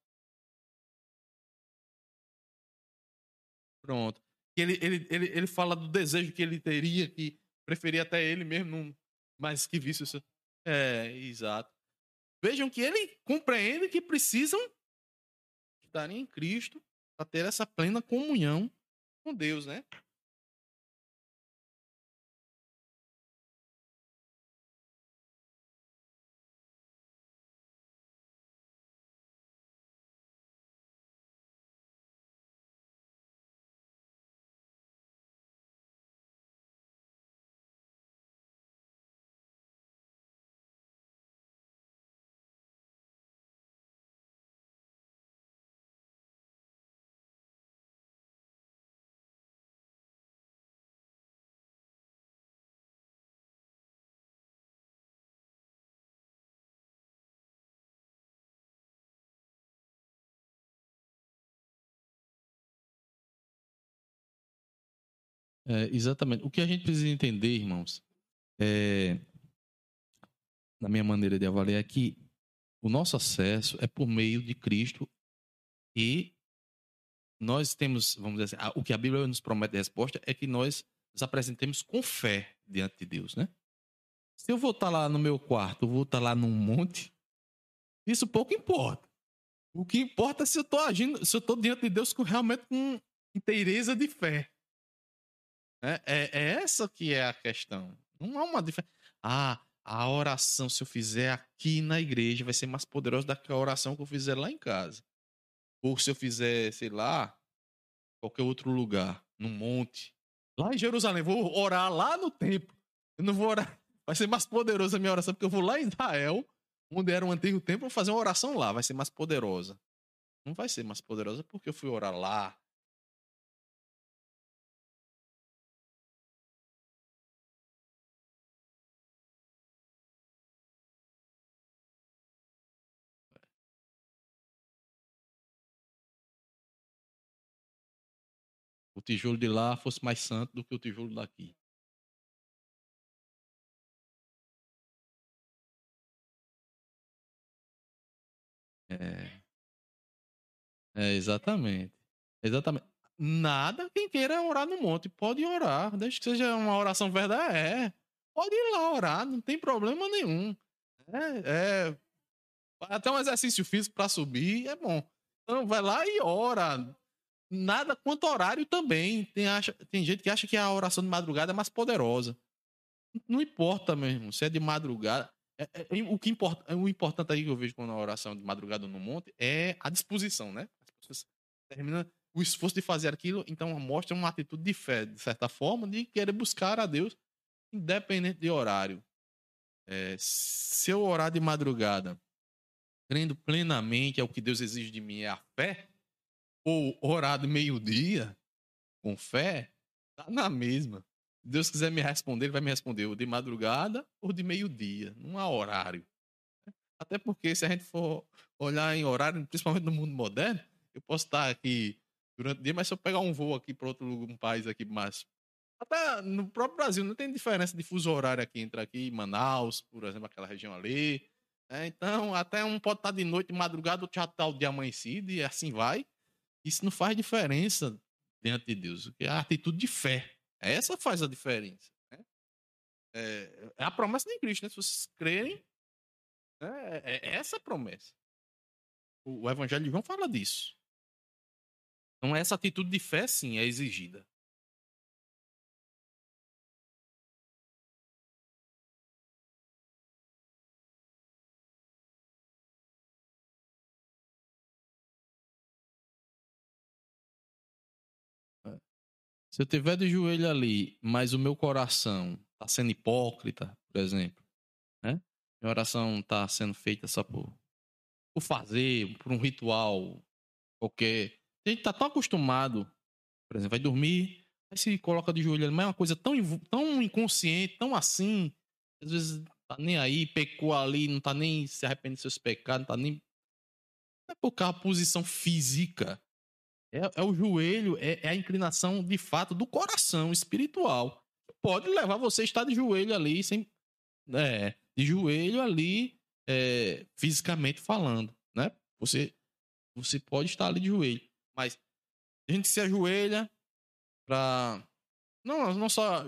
Pronto. Ele, ele, ele, ele fala do desejo que ele teria, que preferia até ele mesmo, não, mas que vício isso. É, exato. Vejam que ele compreende que precisam estarem em Cristo para ter essa plena comunhão com Deus, né? É, exatamente. O que a gente precisa entender, irmãos, é, na minha maneira de avaliar, é que o nosso acesso é por meio de Cristo e nós temos, vamos dizer assim, o que a Bíblia nos promete de resposta é que nós nos apresentemos com fé diante de Deus, né? Se eu vou estar lá no meu quarto, vou estar lá num monte, isso pouco importa. O que importa é se eu estou agindo, se eu estou diante de Deus com realmente com inteireza de fé. É, é, é essa que é a questão. Não há uma diferença. Ah, a oração, se eu fizer aqui na igreja, vai ser mais poderosa do que a oração que eu fizer lá em casa. Ou se eu fizer, sei lá, qualquer outro lugar, num monte. Lá em Jerusalém, vou orar lá no templo. Eu não vou orar. Vai ser mais poderosa a minha oração, porque eu vou lá em Israel, onde era o antigo templo, vou fazer uma oração lá. Vai ser mais poderosa. Não vai ser mais poderosa porque eu fui orar lá, tijolo de lá fosse mais santo do que o tijolo daqui. É. É, exatamente. Exatamente. Nada quem queira orar no monte pode orar, desde que seja uma oração verdadeira. É. Pode ir lá orar, não tem problema nenhum. É, é até um exercício físico para subir é bom. Então vai lá e ora nada quanto horário também. Tem, acha, tem gente que acha que a oração de madrugada é mais poderosa. Não importa mesmo se é de madrugada. É, é, o, que importa, o importante aí que eu vejo quando a oração de madrugada no monte é a disposição, né? O esforço de fazer aquilo, então mostra uma atitude de fé, de certa forma, de querer buscar a Deus, independente de horário. É, se eu orar de madrugada, crendo plenamente é o que Deus exige de mim, é a fé, ou orar de meio-dia, com fé, tá na mesma. Se Deus quiser me responder, ele vai me responder ou de madrugada ou de meio-dia. Não há horário. Até porque se a gente for olhar em horário, principalmente no mundo moderno, eu posso estar aqui durante o dia, mas se eu pegar um voo aqui para outro lugar, um país aqui mais. Até no próprio Brasil não tem diferença de fuso horário aqui entre aqui Manaus, por exemplo, aquela região ali. É, então, até um pode estar de noite, de madrugada, outro já está o dia amanhecido e assim vai. Isso não faz diferença diante de Deus. É a atitude de fé. Essa faz a diferença. Né? É, é, a promessa de Cristo, né? Se vocês crerem, né? é, é essa a promessa. O, o Evangelho de João fala disso. Então, essa atitude de fé, sim, é exigida. Se eu tiver de joelho ali, mas o meu coração está sendo hipócrita, por exemplo, né? Minha oração está sendo feita só por, por fazer, por um ritual qualquer. A gente está tão acostumado, por exemplo, vai dormir, aí se coloca de joelho, mas é uma coisa tão, tão inconsciente, tão assim, às vezes tá nem aí, pecou ali, não tá nem se arrependendo dos seus pecados, não tá nem. É por causa da posição física é, é o joelho, é, é, a inclinação de fato do coração espiritual. Pode levar você a estar de joelho ali, sem, é, de joelho ali, é, fisicamente falando, né? Você, você pode estar ali de joelho, mas a gente se ajoelha para não, não só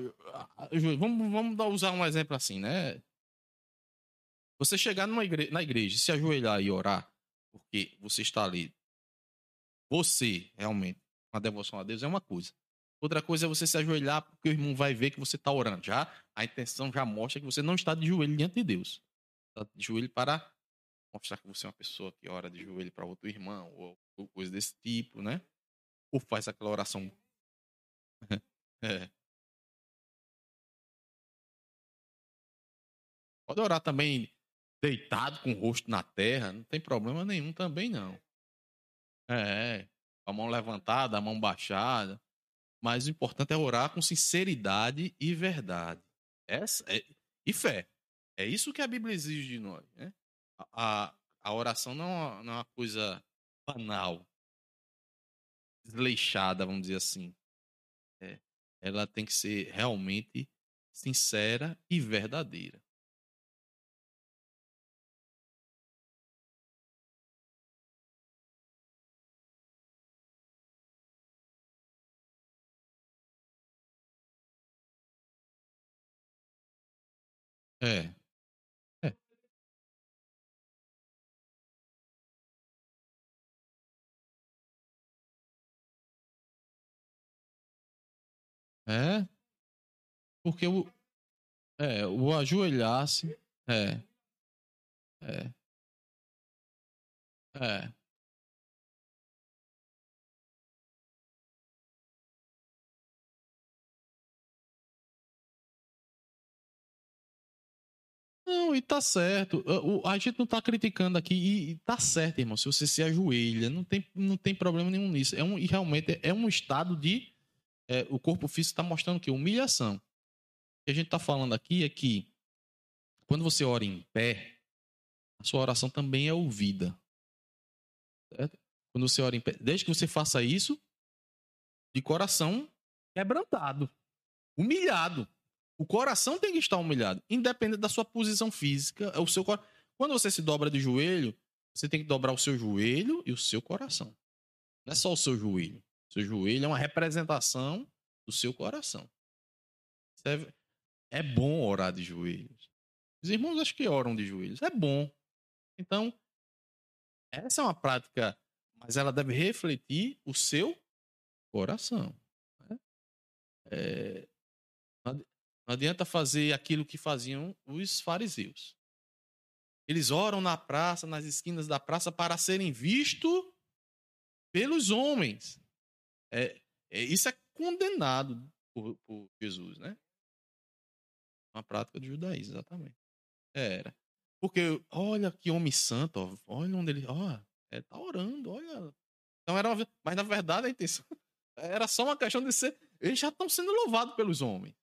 vamos, vamos usar um exemplo assim, né? Você chegar numa igreja, na igreja, se ajoelhar e orar, porque você está ali você, realmente, uma devoção a Deus é uma coisa. Outra coisa é você se ajoelhar porque o irmão vai ver que você está orando. Já a intenção já mostra que você não está de joelho diante de Deus. Está de joelho para mostrar que você é uma pessoa que ora de joelho para outro irmão, ou, coisa desse tipo, né? Ou faz aquela oração. é. Pode orar também deitado com o rosto na terra, não tem problema nenhum também não. É, a mão levantada, a mão baixada. Mas o importante é orar com sinceridade e verdade. Essa é, e fé. É isso que a Bíblia exige de nós. Né? A, a, oração não, não é uma coisa banal, desleixada, vamos dizer assim. É, ela tem que ser realmente sincera e verdadeira. É. É. É. Porque o, é, o ajoelhar-se É. É. É. Não, e tá certo. A gente não tá criticando aqui e, tá certo, irmão. Se você se ajoelha, não tem, não tem problema nenhum nisso. É um, e realmente é um estado de. É, o corpo físico está mostrando que humilhação. O que a gente está falando aqui é que quando você ora em pé, a sua oração também é ouvida. Certo? Quando você ora em pé, desde que você faça isso de coração quebrantado, humilhado. O coração tem que estar humilhado, independente da sua posição física. É o seu Quando você se dobra de joelho, você tem que dobrar o seu joelho e o seu coração. Não é só o seu joelho. O seu joelho é uma representação do seu coração. É, é bom orar de joelhos. Os irmãos acho que oram de joelhos. É bom. Então, essa é uma prática, mas ela deve refletir o seu coração. Né? É, não adianta fazer aquilo que faziam os fariseus. Eles oram na praça, nas esquinas da praça, para serem vistos pelos homens. É, é, isso é condenado por, por, Jesus, né? Uma prática de judaísmo, exatamente. Era. Porque, olha que homem santo, ó, olha onde ele. Ó, é, tá orando, olha. Então era uma, mas na verdade a intenção era só uma questão de ser. Eles já estão sendo louvados pelos homens.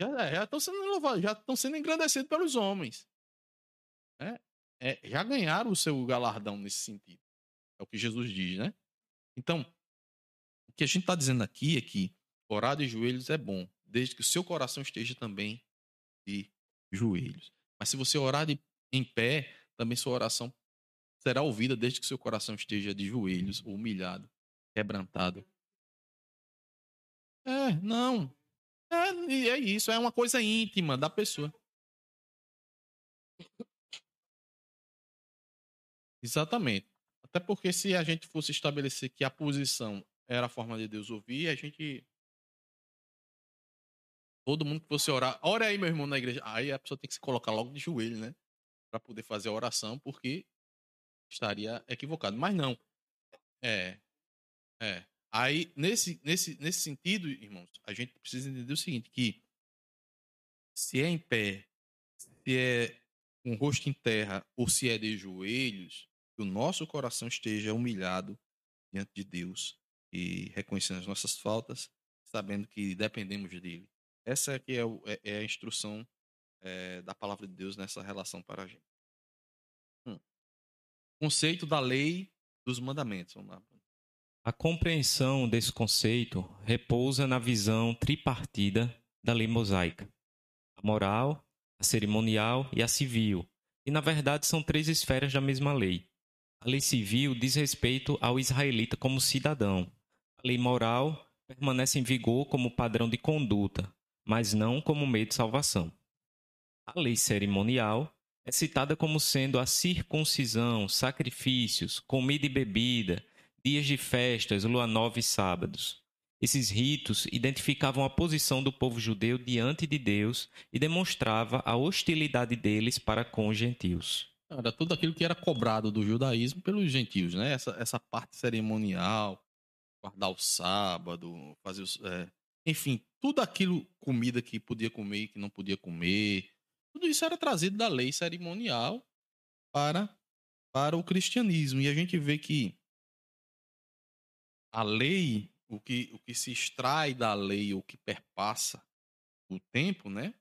Já, já estão sendo louvados, já estão sendo engrandecidos pelos homens. É, é, já ganharam o seu galardão nesse sentido. É o que Jesus diz, né? Então, o que a gente está dizendo aqui é que orar de joelhos é bom, desde que o seu coração esteja também de joelhos. Mas se você orar de, em pé, também sua oração será ouvida desde que seu coração esteja de joelhos, humilhado, quebrantado. É, não. É, é isso, é uma coisa íntima da pessoa. Exatamente. Até porque se a gente fosse estabelecer que a posição era a forma de Deus ouvir, a gente. Todo mundo que fosse orar. Ora aí, meu irmão, na igreja. Aí a pessoa tem que se colocar logo de joelho, né? Para poder fazer a oração, porque estaria equivocado. Mas não. É. É. Aí, nesse, nesse, nesse sentido, irmãos, a gente precisa entender o seguinte, que se é em pé, se é com o rosto em terra ou se é de joelhos, que o nosso coração esteja humilhado diante de Deus e reconhecendo as nossas faltas, sabendo que dependemos dele. Essa é, que é, o, é, é a instrução é, da palavra de Deus nessa relação para a gente. Hum. Conceito da lei dos mandamentos. Vamos lá. A compreensão desse conceito repousa na visão tripartida da lei mosaica: a moral, a cerimonial e a civil. E na verdade são três esferas da mesma lei. A lei civil diz respeito ao israelita como cidadão. A lei moral permanece em vigor como padrão de conduta, mas não como meio de salvação. A lei cerimonial é citada como sendo a circuncisão, sacrifícios, comida e bebida, dias de festas, lua nova e sábados. Esses ritos identificavam a posição do povo judeu diante de Deus e demonstrava a hostilidade deles para com os gentios. Era tudo aquilo que era cobrado do judaísmo pelos gentios, né? Essa, essa parte cerimonial, guardar o sábado, fazer os, é, enfim, tudo aquilo, comida que podia comer e que não podia comer, tudo isso era trazido da lei cerimonial para, para o cristianismo. E a gente vê que a lei, o que, o que se extrai da lei, o que perpassa o tempo, né?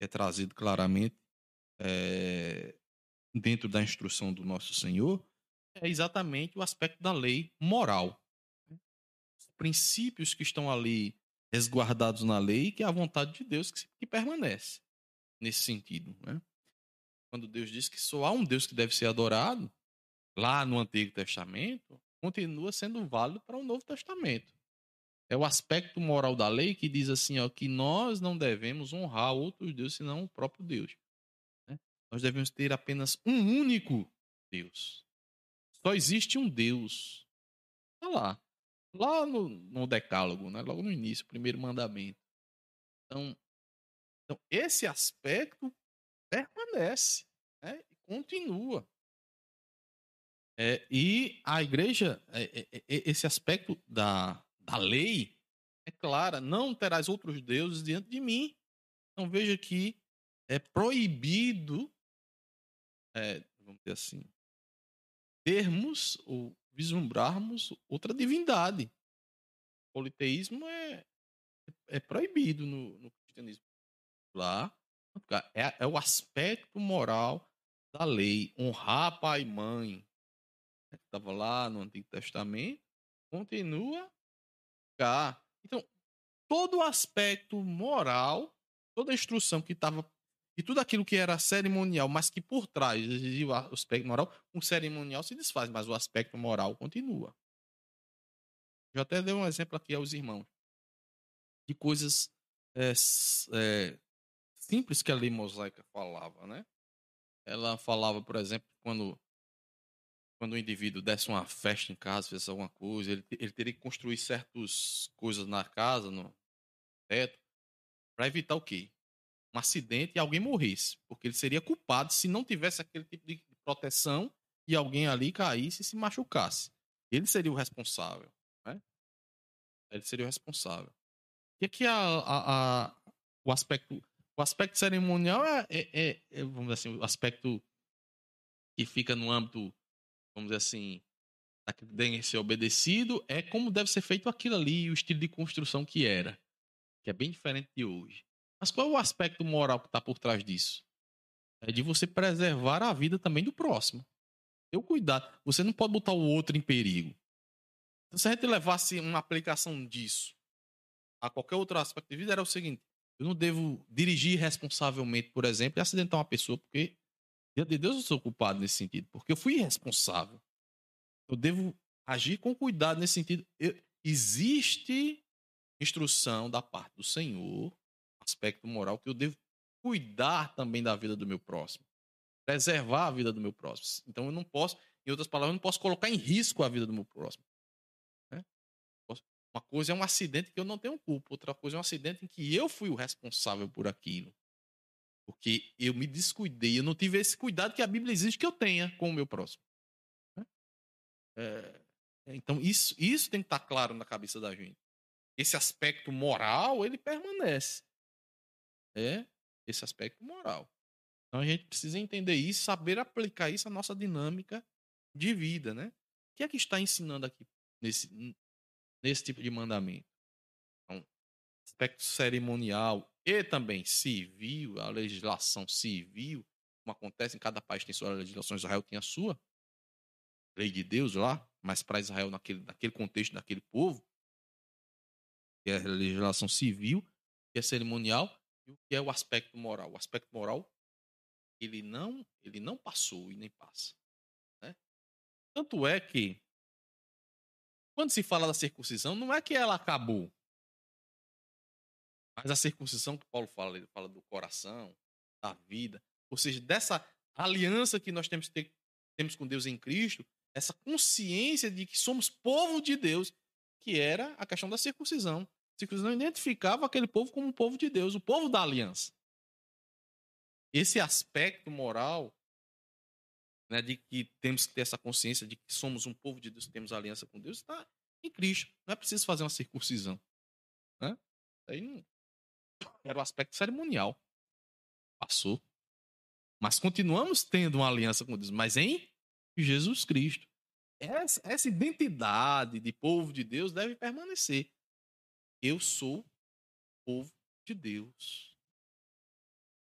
É trazido claramente é, dentro da instrução do nosso Senhor, é exatamente o aspecto da lei moral. Os princípios que estão ali resguardados na lei, que é a vontade de Deus que, que permanece nesse sentido. Né? Quando Deus diz que só há um Deus que deve ser adorado, lá no Antigo Testamento, continua sendo válido para o Novo Testamento. É o aspecto moral da lei que diz assim, ó, que nós não devemos honrar outros deuses senão o próprio Deus. Né? Nós devemos ter apenas um único Deus. Só existe um Deus. Está lá. Lá no, no Decálogo, né? logo no início, primeiro mandamento. Então, então, esse aspecto permanece, né? continua. É, e a igreja, é, é, é, esse aspecto da, da lei é clara: não terás outros deuses diante de mim. Então veja que é proibido, é, vamos dizer assim, termos ou vislumbrarmos outra divindade. O politeísmo é, é proibido no, no cristianismo. Lá é, é o aspecto moral da lei, honrar pai e mãe, estava lá no Antigo Testamento, continua cá. Então, todo o aspecto moral, toda a instrução que estava e tudo aquilo que era cerimonial, mas que por trás exigia o aspecto moral, o cerimonial se desfaz, mas o aspecto moral continua. Eu até dei um exemplo aqui aos irmãos de coisas é, é, simples que a lei mosaica falava, né? Ela falava, por exemplo, quando quando o indivíduo desse uma festa em casa, fizesse alguma coisa, ele, ele teria que construir certas coisas na casa, no teto, para evitar o quê? Um acidente e alguém morresse. Porque ele seria culpado se não tivesse aquele tipo de proteção e alguém ali caísse e se machucasse. Ele seria o responsável. Né? Ele seria o responsável. E aqui a, a, a, o aspecto o aspecto cerimonial é, é, é, é, vamos dizer assim, o aspecto que fica no âmbito vamos dizer assim, deve ser obedecido, é como deve ser feito aquilo ali, o estilo de construção que era, que é bem diferente de hoje. Mas qual é o aspecto moral que está por trás disso? É de você preservar a vida também do próximo. Ter o cuidado. Você não pode botar o outro em perigo. Então, se a gente levasse uma aplicação disso a qualquer outro aspecto de vida, era o seguinte: eu não devo dirigir responsavelmente, por exemplo, e acidentar uma pessoa, porque Diante de Deus eu sou culpado nesse sentido, porque eu fui irresponsável. Eu devo agir com cuidado nesse sentido. Eu, existe instrução da parte do Senhor, aspecto moral, que eu devo cuidar também da vida do meu próximo. Preservar a vida do meu próximo. Então eu não posso, em outras palavras, eu não posso colocar em risco a vida do meu próximo. Né? Uma coisa é um acidente que eu não tenho culpa, outra coisa é um acidente em que eu fui o responsável por aquilo. Porque eu me descuidei, eu não tive esse cuidado que a Bíblia exige que eu tenha com o meu próximo. Né? É, então, isso, isso tem que estar claro na cabeça da gente. Esse aspecto moral, ele permanece. É esse aspecto moral. Então, a gente precisa entender isso, saber aplicar isso à nossa dinâmica de vida, né? O que é que está ensinando aqui nesse, nesse tipo de mandamento? Então, aspecto cerimonial, e também civil, a legislação civil, como acontece em cada país tem sua legislação, Israel tem a sua lei de Deus lá, mas para Israel naquele, naquele contexto, naquele povo, que é a legislação civil, que é cerimonial, e o que é o aspecto moral. O aspecto moral, ele não, ele não passou e nem passa. Né? Tanto é que, quando se fala da circuncisão, não é que ela acabou. Mas a circuncisão que Paulo fala, ele fala do coração, da vida, ou seja, dessa aliança que nós temos, ter, temos com Deus em Cristo, essa consciência de que somos povo de Deus, que era a questão da circuncisão. A circuncisão identificava aquele povo como um povo de Deus, o povo da aliança. Esse aspecto moral, né, de que temos que ter essa consciência de que somos um povo de Deus, temos aliança com Deus, está em Cristo. Não é preciso fazer uma circuncisão. Né? Aí não, era o aspecto cerimonial. Passou. Mas continuamos tendo uma aliança com Deus, mas em Jesus Cristo. Essa, essa identidade de povo de Deus deve permanecer. Eu sou povo de Deus.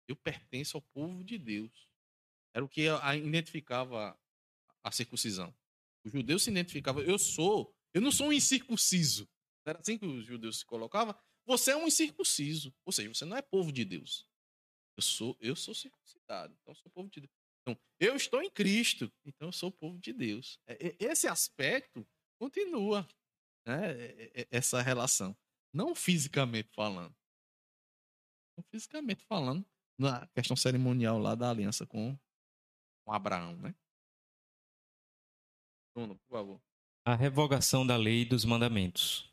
Eu pertenço ao povo de Deus. Era o que identificava a circuncisão. O judeu se identificava, eu sou, eu não sou um incircunciso. Era assim que os judeus se colocavam. Você é um incircunciso. Ou seja, você não é povo de Deus. Eu sou, eu sou circuncidado. Então eu sou povo de Deus. Então, eu estou em Cristo. Então eu sou povo de Deus. É, esse aspecto continua. Né? É, é, essa relação. Não fisicamente falando. Não fisicamente falando. Na questão cerimonial lá da aliança com, com Abraão, né? Bruno, por favor. A revogação da lei e dos mandamentos.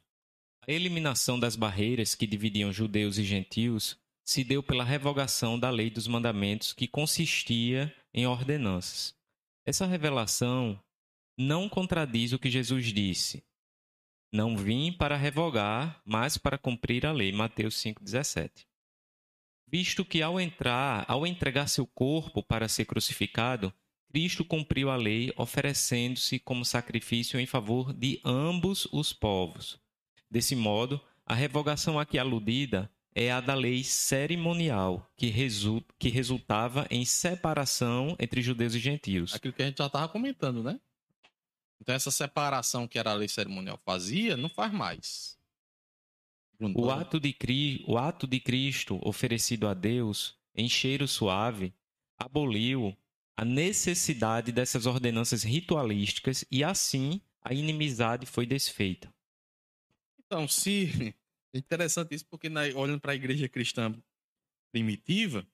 Eliminação das barreiras que dividiam judeus e gentios se deu pela revogação da lei dos mandamentos que consistia em ordenanças. Essa revelação não contradiz o que Jesus disse: Não vim para revogar, mas para cumprir a lei. Mateus 5,17. Visto que ao entrar, ao entregar seu corpo para ser crucificado, Cristo cumpriu a lei, oferecendo-se como sacrifício em favor de ambos os povos. Desse modo, a revogação aqui aludida é a da lei cerimonial, que, resulta, que resultava em separação entre judeus e gentios. Aquilo que a gente já estava comentando, né? Então, essa separação que era a lei cerimonial fazia, não faz mais. O ato, de, o ato de Cristo oferecido a Deus em cheiro suave aboliu a necessidade dessas ordenanças ritualísticas e assim a inimizade foi desfeita. Então, se é interessante isso porque na, olhando para a igreja cristã primitiva,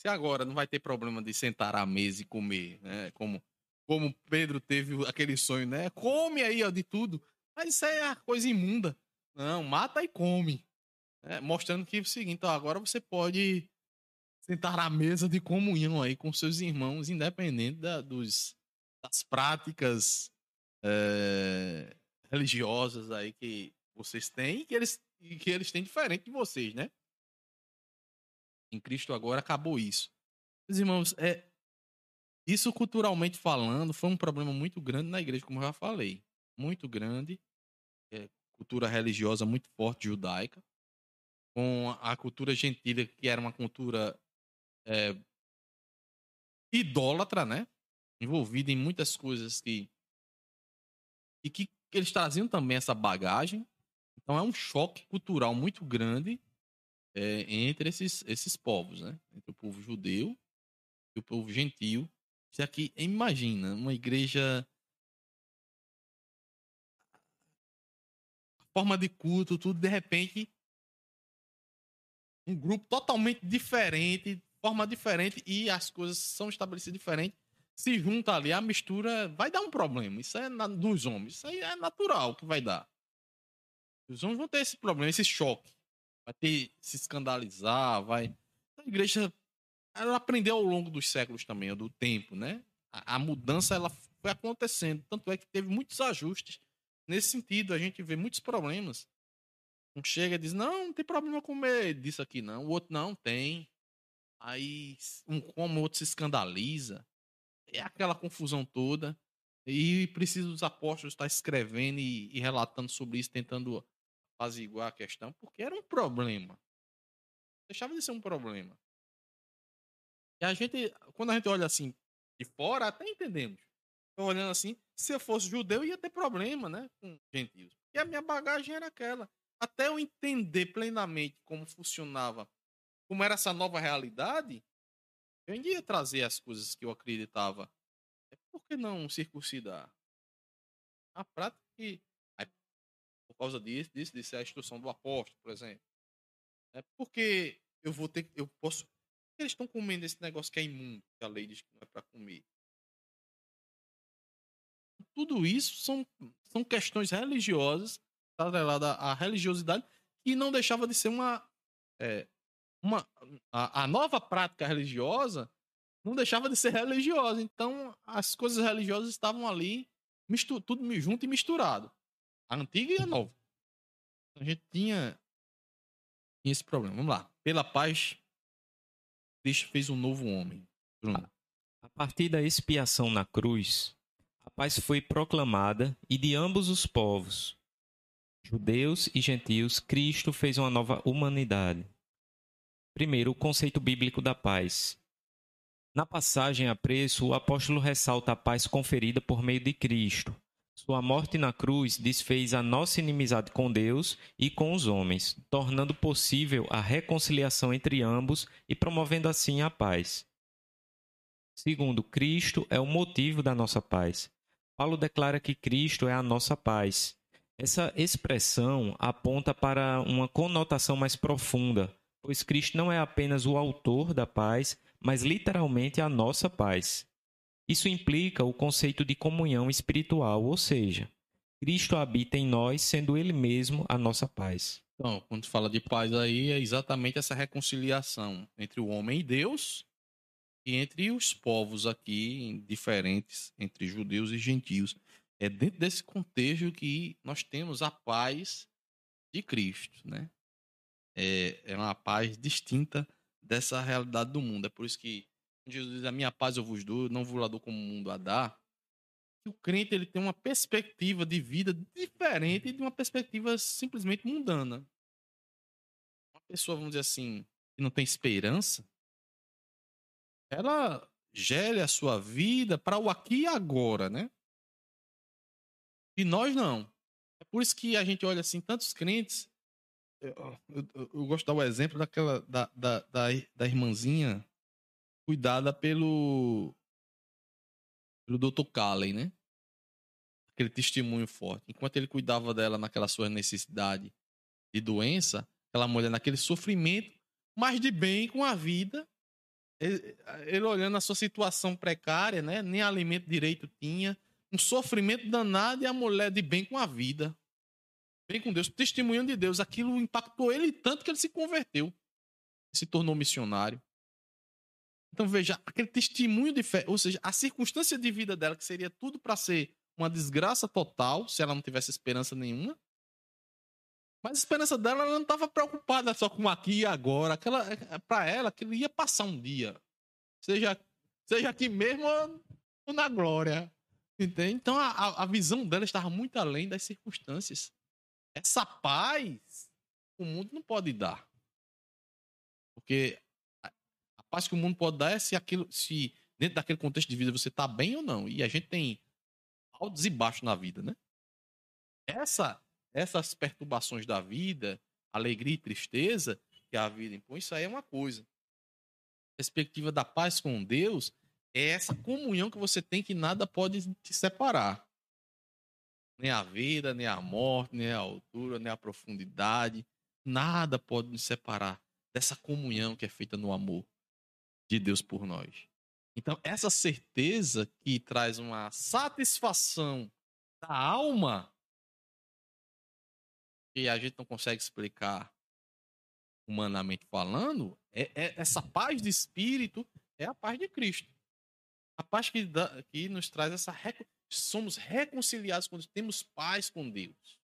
se agora não vai ter problema de sentar à mesa e comer, né? Como como Pedro teve aquele sonho, né? Come aí ó, de tudo, mas isso é a coisa imunda. Não, mata e come. É, mostrando que é o seguinte, ó, agora você pode sentar à mesa de comunhão aí com seus irmãos, independente da, dos, das práticas é, religiosas aí que vocês têm e que eles, e que eles têm diferente de vocês, né? Em Cristo agora acabou isso. Meus irmãos, é, isso culturalmente falando foi um problema muito grande na igreja, como eu já falei. Muito grande. É, cultura religiosa muito forte judaica. Com a cultura gentílica, que era uma cultura é, idólatra, né? Envolvida em muitas coisas que. E que eles traziam também essa bagagem. Então é um choque cultural muito grande é, entre esses, esses povos, né? Entre o povo judeu e o povo gentil. Isso aqui, imagina, uma igreja. Forma de culto, tudo, de repente. Um grupo totalmente diferente, forma diferente e as coisas são estabelecidas diferentes, se junta ali, a mistura vai dar um problema. Isso é na, dos homens. Isso aí é natural que vai dar. Os homens vão ter esse problema, esse choque. Vai ter se escandalizar, vai. A igreja ela aprendeu ao longo dos séculos também, do tempo, né? A, a mudança ela foi acontecendo, tanto é que teve muitos ajustes nesse sentido. A gente vê muitos problemas. Um chega e diz: Não, não tem problema comer disso aqui, não. O outro não tem. Aí um como o outro se escandaliza. É aquela confusão toda. E precisa dos apóstolos estar escrevendo e, e relatando sobre isso, tentando apaziguar a questão, porque era um problema. Deixava de ser um problema. E a gente, quando a gente olha assim de fora, até entendemos. Tô olhando assim, se eu fosse judeu, ia ter problema, né? Com gentios. E a minha bagagem era aquela. Até eu entender plenamente como funcionava como era essa nova realidade, eu ia trazer as coisas que eu acreditava. É por que não circuncidar? A prática que, por causa disso, disso, disso é a instrução do apóstolo, por exemplo. É porque eu vou ter, eu posso, eles estão comendo esse negócio que é imundo, que a lei diz que não é para comer. Tudo isso são, são questões religiosas, tá à religiosidade, que não deixava de ser uma é, uma, a, a nova prática religiosa não deixava de ser religiosa. Então, as coisas religiosas estavam ali, mistur, tudo junto e misturado. A antiga e a nova. A gente tinha, tinha esse problema. Vamos lá. Pela paz, Cristo fez um novo homem. Bruno. A partir da expiação na cruz, a paz foi proclamada e de ambos os povos, judeus e gentios, Cristo fez uma nova humanidade. Primeiro, o conceito bíblico da paz. Na passagem a preço, o apóstolo ressalta a paz conferida por meio de Cristo. Sua morte na cruz desfez a nossa inimizade com Deus e com os homens, tornando possível a reconciliação entre ambos e promovendo assim a paz. Segundo, Cristo é o motivo da nossa paz. Paulo declara que Cristo é a nossa paz. Essa expressão aponta para uma conotação mais profunda, pois Cristo não é apenas o autor da paz, mas literalmente a nossa paz. Isso implica o conceito de comunhão espiritual, ou seja, Cristo habita em nós, sendo Ele mesmo a nossa paz. Então, quando fala de paz aí, é exatamente essa reconciliação entre o homem e Deus e entre os povos aqui diferentes, entre judeus e gentios. É dentro desse contexto que nós temos a paz de Cristo, né? É, é uma paz distinta dessa realidade do mundo. É por isso que Jesus diz: A minha paz eu vos dou, não vos lá dou como o mundo a dar. o crente ele tem uma perspectiva de vida diferente de uma perspectiva simplesmente mundana. Uma pessoa, vamos dizer assim, que não tem esperança, ela gere a sua vida para o aqui e agora, né? E nós não. É por isso que a gente olha assim, tantos crentes. Eu, eu, gosto de dar o exemplo daquela da, da, da, da irmãzinha cuidada pelo pelo Dr. Calley, né? Aquele testemunho forte. Enquanto ele cuidava dela naquela sua necessidade de doença, aquela mulher naquele sofrimento, mas de bem com a vida, ele, ele, olhando a sua situação precária, né? Nem alimento direito tinha, um sofrimento danado e a mulher de bem com a vida. Bem com Deus, testemunhando de Deus. Aquilo impactou ele tanto que ele se converteu. Se tornou missionário. Então veja, aquele testemunho de fé, ou seja, a circunstância de vida dela, que seria tudo para ser uma desgraça total, se ela não tivesse esperança nenhuma. Mas a esperança dela, ela não estava preocupada só com aqui e agora. Aquela, para ela, aquilo ia passar um dia. Seja, seja aqui mesmo ou na glória. Entende? Então a, a visão dela estava muito além das circunstâncias. Essa paz o mundo não pode dar. Porque a, paz que o mundo pode dar é se aquilo, se dentro daquele contexto de vida você está bem ou não. E a gente tem altos e baixos na vida, né? Essa, essas perturbações da vida, alegria e tristeza que a vida impõe, isso aí é uma coisa. A perspectiva da paz com Deus é essa comunhão que você tem que nada pode te separar. Nem a vida, nem a morte, nem a altura, nem a profundidade. Nada pode nos separar dessa comunhão que é feita no amor de Deus por nós. Então, essa certeza que traz uma satisfação da alma que a gente não consegue explicar humanamente falando, é, é essa paz de espírito é a paz de Cristo. A paz que, que nos traz essa. Somos reconciliados quando temos paz com Deus.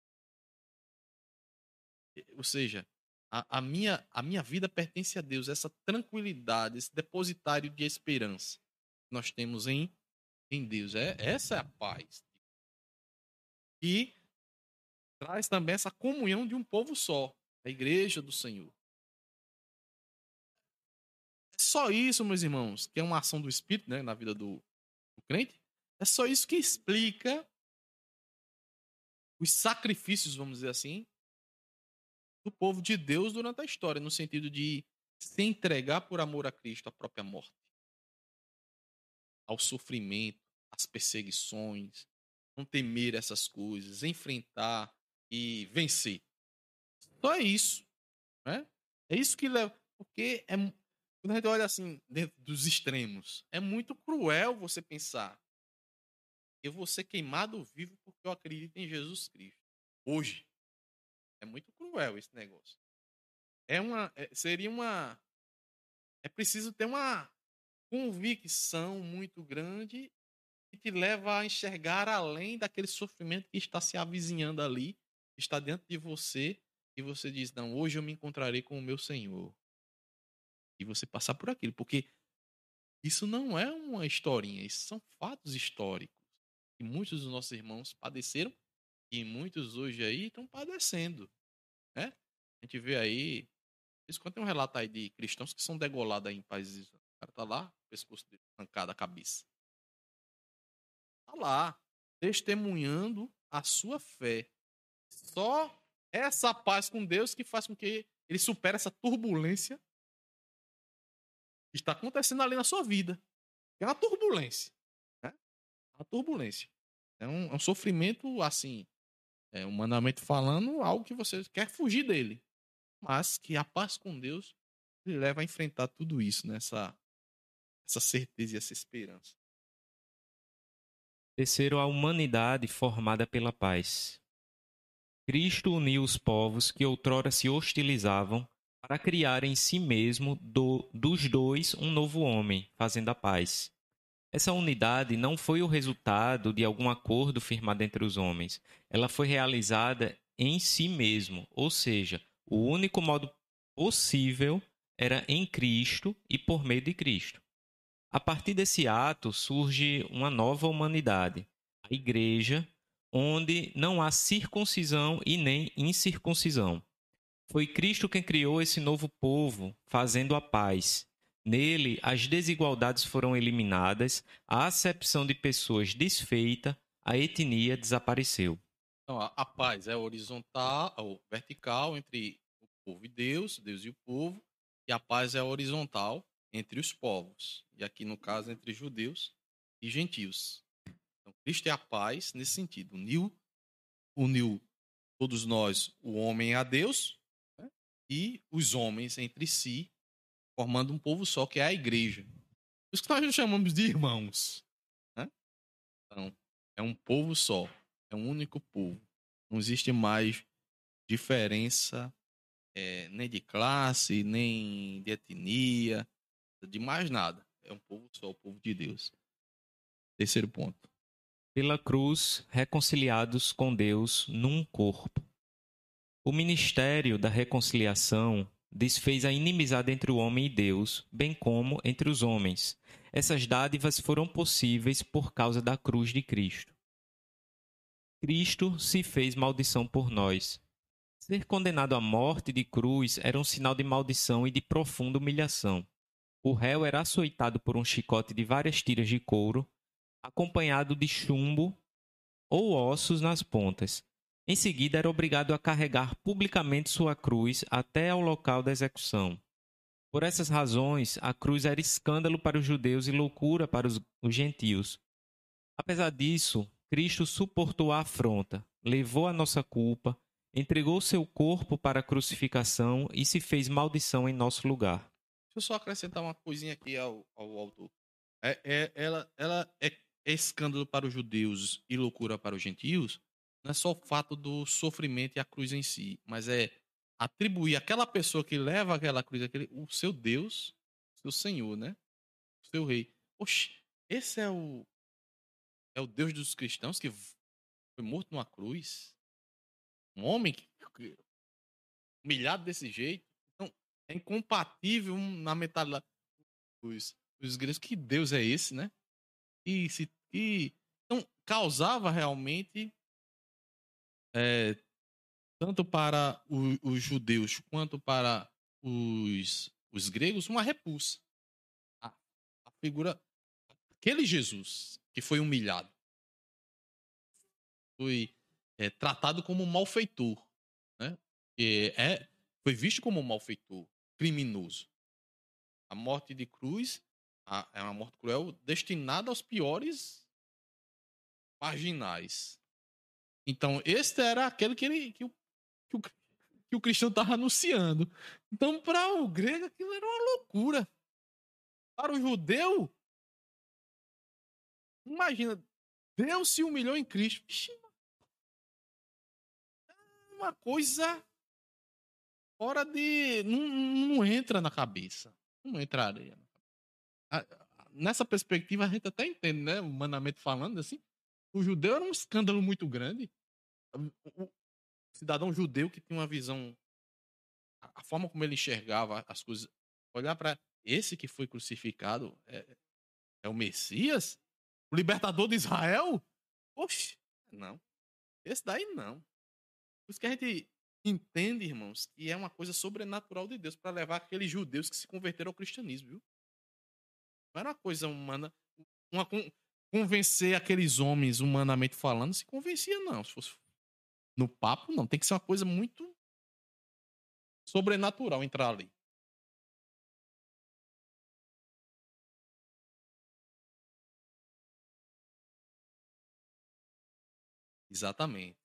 Ou seja, a, a, minha, a minha vida pertence a Deus. Essa tranquilidade, esse depositário de esperança que nós temos em, em Deus. É, essa é a paz. E traz também essa comunhão de um povo só, a igreja do Senhor só isso, meus irmãos, que é uma ação do Espírito né, na vida do, do crente. É só isso que explica os sacrifícios, vamos dizer assim, do povo de Deus durante a história, no sentido de se entregar por amor a Cristo à própria morte, ao sofrimento, às perseguições, não temer essas coisas, enfrentar e vencer. Só é isso. Né? É isso que leva. Porque é, quando a gente olha assim, dentro dos extremos, é muito cruel você pensar eu vou ser queimado vivo porque eu acredito em Jesus Cristo. Hoje. É muito cruel esse negócio. É uma, é, seria uma. É preciso ter uma convicção muito grande que te leva a enxergar além daquele sofrimento que está se avizinhando ali, que está dentro de você, e você diz: Não, hoje eu me encontrarei com o meu Senhor e você passar por aquilo, porque isso não é uma historinha, isso são fatos históricos. E muitos dos nossos irmãos padeceram e muitos hoje aí estão padecendo, né? A gente vê aí, isso quando tem um relato aí de cristãos que são degolados aí em países, o cara tá lá, o pescoço dele arrancado a cabeça. Tá lá, testemunhando a sua fé. Só essa paz com Deus que faz com que ele supere essa turbulência está acontecendo ali na sua vida. É uma turbulência. Uma turbulência. É um, é um sofrimento, assim, é, humanamente falando, algo que você quer fugir dele. Mas que a paz com Deus lhe leva a enfrentar tudo isso, nessa né? essa certeza e essa esperança. Terceiro, a humanidade formada pela paz. Cristo uniu os povos que outrora se hostilizavam para criar em si mesmo do, dos dois um novo homem, fazendo a paz. Essa unidade não foi o resultado de algum acordo firmado entre os homens. Ela foi realizada em si mesmo, ou seja, o único modo possível era em Cristo e por meio de Cristo. A partir desse ato surge uma nova humanidade, a Igreja, onde não há circuncisão e nem incircuncisão. Foi Cristo quem criou esse novo povo, fazendo a paz. Nele, as desigualdades foram eliminadas, a acepção de pessoas desfeita, a etnia desapareceu. Então, a, a paz é horizontal, ou vertical entre o povo e Deus, Deus e o povo, e a paz é horizontal entre os povos, e aqui no caso entre judeus e gentios. Então, Cristo é a paz nesse sentido, uniu, uniu todos nós, o homem a Deus, né? e os homens entre si, formando um povo só, que é a igreja. Isso que nós chamamos de irmãos. Né? Então, é um povo só, é um único povo. Não existe mais diferença é, nem de classe, nem de etnia, de mais nada. É um povo só, o povo de Deus. Terceiro ponto. Pela cruz, reconciliados com Deus num corpo. O ministério da reconciliação desfez a inimizade entre o homem e Deus, bem como entre os homens. Essas dádivas foram possíveis por causa da cruz de Cristo. Cristo se fez maldição por nós. Ser condenado à morte de cruz era um sinal de maldição e de profunda humilhação. O réu era açoitado por um chicote de várias tiras de couro, acompanhado de chumbo ou ossos nas pontas. Em seguida, era obrigado a carregar publicamente sua cruz até ao local da execução. Por essas razões, a cruz era escândalo para os judeus e loucura para os, os gentios. Apesar disso, Cristo suportou a afronta, levou a nossa culpa, entregou seu corpo para a crucificação e se fez maldição em nosso lugar. Deixa eu só acrescentar uma coisinha aqui ao, ao autor. É, é, ela ela é escândalo para os judeus e loucura para os gentios, não é só o fato do sofrimento e a cruz em si, mas é atribuir aquela pessoa que leva aquela cruz, aquele, o seu Deus, seu Senhor, né? O seu rei. Oxe, esse é o é o Deus dos cristãos que foi morto numa cruz. Um homem que, que, humilhado desse jeito é incompatível na metade lá. Os, os gregos, que Deus é esse, né? E se e então causava realmente é, tanto para o, os judeus quanto para os, os gregos uma repulsa. A, a figura aquele Jesus que foi humilhado foi é, tratado como um malfeitor, né? Que é foi visto como um malfeitor criminoso. A morte de cruz é uma morte cruel destinada aos piores marginais. Então, este era aquele que, ele, que, o, que, o, que o cristão estava anunciando. Então, para o grego, aquilo era uma loucura. Para o judeu, imagina, Deus se humilhou em Cristo. uma coisa fora de. Não, não entra na cabeça. Não entraria. Nessa perspectiva, a gente até entende, né? Humanamente falando, assim. O judeu era um escândalo muito grande. O cidadão judeu que tinha uma visão. A forma como ele enxergava as coisas. Olhar para esse que foi crucificado é, é o Messias? O libertador de Israel? Oxe, não. Esse daí não. Por isso que a gente entende, irmãos, que é uma coisa sobrenatural de Deus para levar aqueles judeus que se converteram ao cristianismo, viu? Não era uma coisa humana. Uma, convencer aqueles homens, humanamente falando, se convencia, não. Se fosse no papo, não. Tem que ser uma coisa muito sobrenatural entrar ali. Exatamente.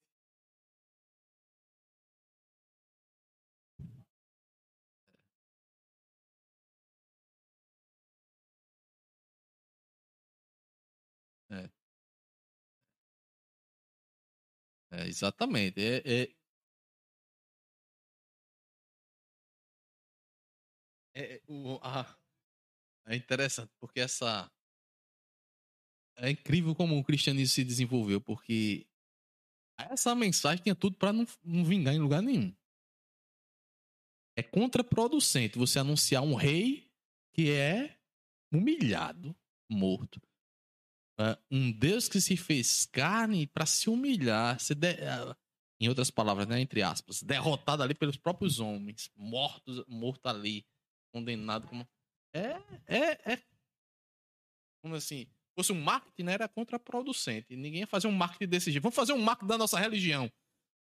É, exatamente. É, é... É, o, a, é interessante, porque essa. É incrível como o cristianismo se desenvolveu, porque essa mensagem tinha tudo para não, não vingar em lugar nenhum. É contraproducente você anunciar um rei que é humilhado, morto. Uh, um Deus que se fez carne para se humilhar, se de, uh, em outras palavras, né, entre aspas, derrotado ali pelos próprios homens, mortos, morto ali, condenado como é é é como assim, fosse um marketing, né, era contraproducente. Ninguém ia fazer um marketing desse jeito. Vamos fazer um marketing da nossa religião.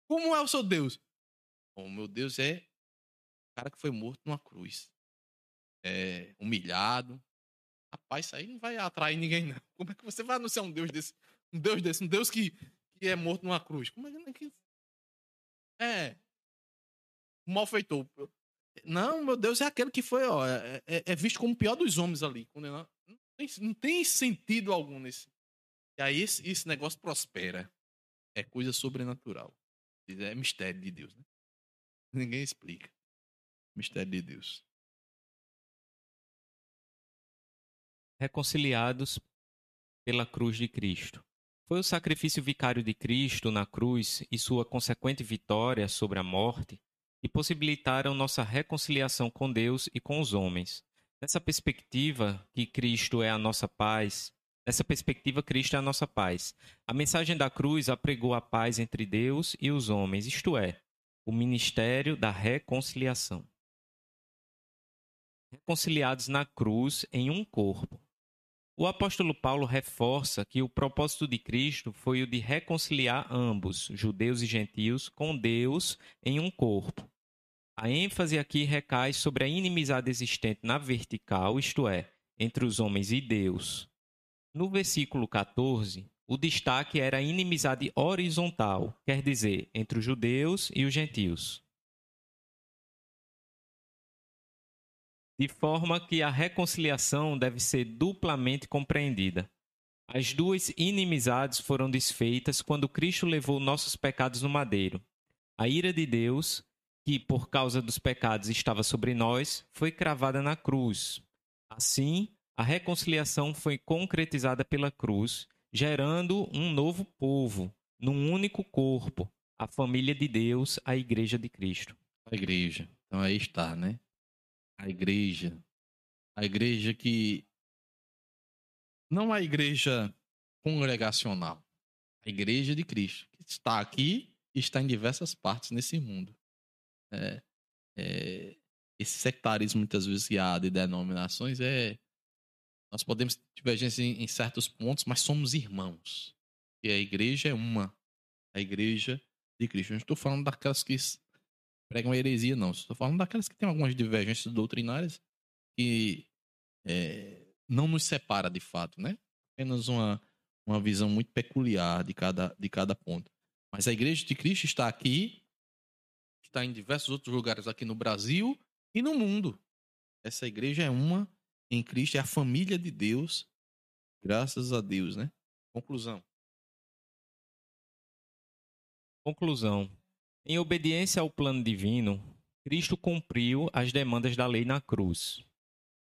Como é o seu Deus? O meu Deus é o cara que foi morto numa cruz. É humilhado, Rapaz, isso aí não vai atrair ninguém, não. Como é que você vai anunciar um Deus desse? Um Deus desse, um Deus que, que é morto numa cruz. Como é que. É. Um malfeitor. Não, meu Deus é aquele que foi, ó. É, é, é visto como o pior dos homens ali. Não tem, não tem sentido algum nesse. E aí esse, esse negócio prospera. É coisa sobrenatural. É mistério de Deus, né? Ninguém explica. Mistério de Deus. Reconciliados pela cruz de Cristo. Foi o sacrifício vicário de Cristo na cruz e sua consequente vitória sobre a morte que possibilitaram nossa reconciliação com Deus e com os homens. Nessa perspectiva, que Cristo é a nossa paz, nessa perspectiva, Cristo é a nossa paz. A mensagem da cruz apregou a paz entre Deus e os homens, isto é, o ministério da reconciliação. Reconciliados na cruz em um corpo. O apóstolo Paulo reforça que o propósito de Cristo foi o de reconciliar ambos, judeus e gentios, com Deus em um corpo. A ênfase aqui recai sobre a inimizade existente na vertical, isto é, entre os homens e Deus. No versículo 14, o destaque era a inimizade horizontal, quer dizer, entre os judeus e os gentios. De forma que a reconciliação deve ser duplamente compreendida. As duas inimizades foram desfeitas quando Cristo levou nossos pecados no madeiro. A ira de Deus, que por causa dos pecados estava sobre nós, foi cravada na cruz. Assim, a reconciliação foi concretizada pela cruz, gerando um novo povo, num único corpo, a família de Deus, a Igreja de Cristo. A Igreja. Então aí está, né? A igreja, a igreja que não a igreja congregacional, a igreja de Cristo, que está aqui e está em diversas partes nesse mundo. É, é, esse sectarismo, muitas vezes, que há de denominações é. Nós podemos ter divergência em, em certos pontos, mas somos irmãos. E a igreja é uma. A igreja de Cristo. Eu não estou falando daquelas que pregam heresia, não. Estou falando daquelas que têm algumas divergências doutrinárias que é, não nos separa de fato, né? Apenas uma, uma visão muito peculiar de cada, de cada ponto. Mas a Igreja de Cristo está aqui, está em diversos outros lugares aqui no Brasil e no mundo. Essa igreja é uma em Cristo, é a família de Deus, graças a Deus, né? Conclusão. Conclusão. Em obediência ao plano divino, Cristo cumpriu as demandas da lei na cruz.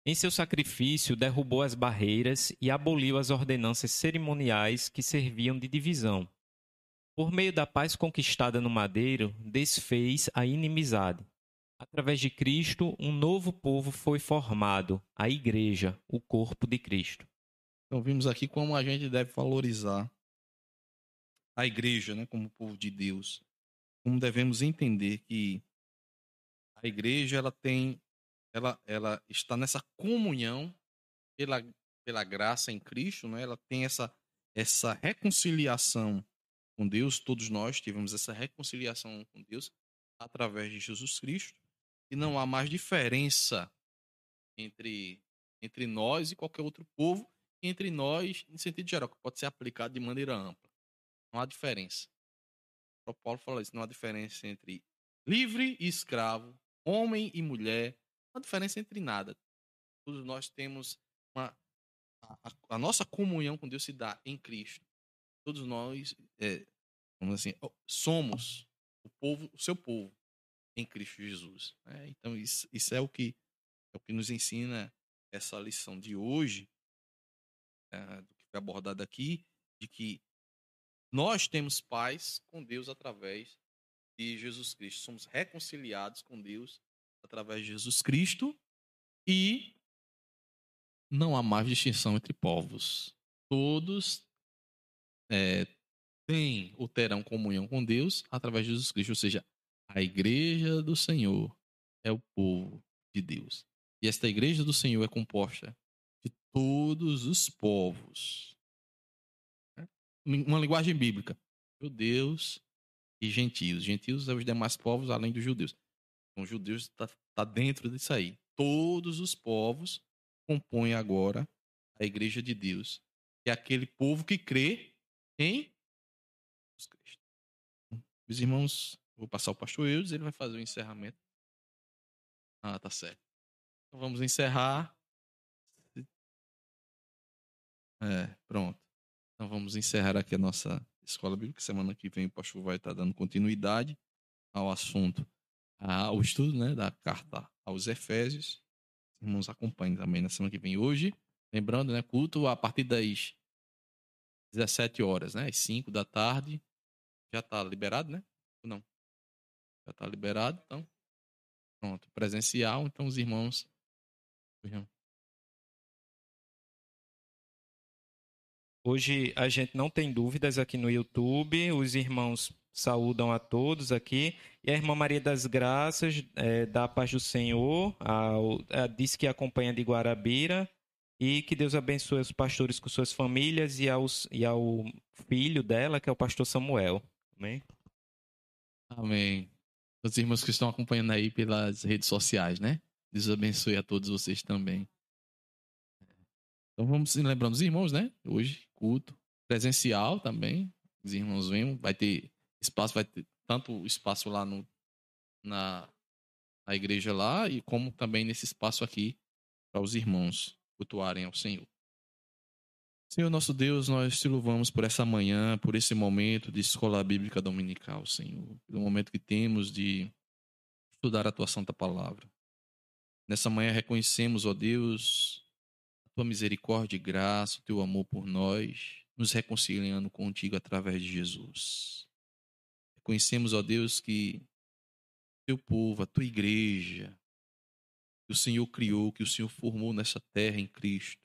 Em seu sacrifício, derrubou as barreiras e aboliu as ordenanças cerimoniais que serviam de divisão. Por meio da paz conquistada no madeiro, desfez a inimizade. Através de Cristo, um novo povo foi formado, a Igreja, o corpo de Cristo. Então, vimos aqui como a gente deve valorizar a Igreja né, como povo de Deus como devemos entender que a igreja ela tem ela, ela está nessa comunhão pela, pela graça em Cristo, né? ela tem essa, essa reconciliação com Deus, todos nós tivemos essa reconciliação com Deus através de Jesus Cristo, e não há mais diferença entre, entre nós e qualquer outro povo, entre nós, em sentido geral, que pode ser aplicado de maneira ampla. Não há diferença. O Paulo fala isso, não há diferença entre livre e escravo, homem e mulher, não há diferença entre nada. Todos nós temos uma. A, a, nossa comunhão com Deus se dá em Cristo. Todos nós é, vamos assim, somos o povo, o seu povo em Cristo Jesus. Né? Então isso, isso é o que é o que nos ensina essa lição de hoje, é, do que foi abordado aqui, de que nós temos paz com Deus através de Jesus Cristo. Somos reconciliados com Deus através de Jesus Cristo e não há mais distinção entre povos. Todos é, têm ou terão comunhão com Deus através de Jesus Cristo. Ou seja, a igreja do Senhor é o povo de Deus. E esta igreja do Senhor é composta de todos os povos. Uma linguagem bíblica. Judeus e gentios. Gentios são os demais povos além dos judeus. Então, judeus está tá dentro disso aí. Todos os povos compõem agora a igreja de Deus. É aquele povo que crê em Jesus Cristo. Meus irmãos, vou passar o pastor Eudes, ele vai fazer o encerramento. Ah, tá certo. Então vamos encerrar. É, pronto. Então vamos encerrar aqui a nossa escola bíblica. Semana que vem o pastor vai estar dando continuidade ao assunto, ao estudo né, da carta aos Efésios. Os irmãos acompanhem também na semana que vem. Hoje, lembrando, né, culto a partir das 17 horas, né, às 5 da tarde. Já está liberado, né? Ou não? Já está liberado, então. Pronto, presencial. Então os irmãos. Hoje a gente não tem dúvidas aqui no YouTube. Os irmãos saúdam a todos aqui. E a irmã Maria das Graças, é, da paz do Senhor, a, a, que acompanha de Guarabira. E que Deus abençoe os pastores com suas famílias e, aos, e ao filho dela, que é o pastor Samuel. Amém? Amém. Os irmãos que estão acompanhando aí pelas redes sociais, né? Deus abençoe a todos vocês também. Então vamos lembrando os irmãos, né? Hoje, culto presencial também. Os irmãos vêm, vai ter espaço, vai ter tanto espaço lá no, na, na igreja lá, e como também nesse espaço aqui para os irmãos cultuarem ao Senhor. Senhor nosso Deus, nós te louvamos por essa manhã, por esse momento de escola bíblica dominical, Senhor. Pelo momento que temos de estudar a tua santa palavra. Nessa manhã reconhecemos, ó Deus, tua misericórdia e graça, o teu amor por nós, nos reconciliando contigo através de Jesus. Reconhecemos, ó Deus, que teu povo, a tua igreja, que o Senhor criou, que o Senhor formou nessa terra em Cristo,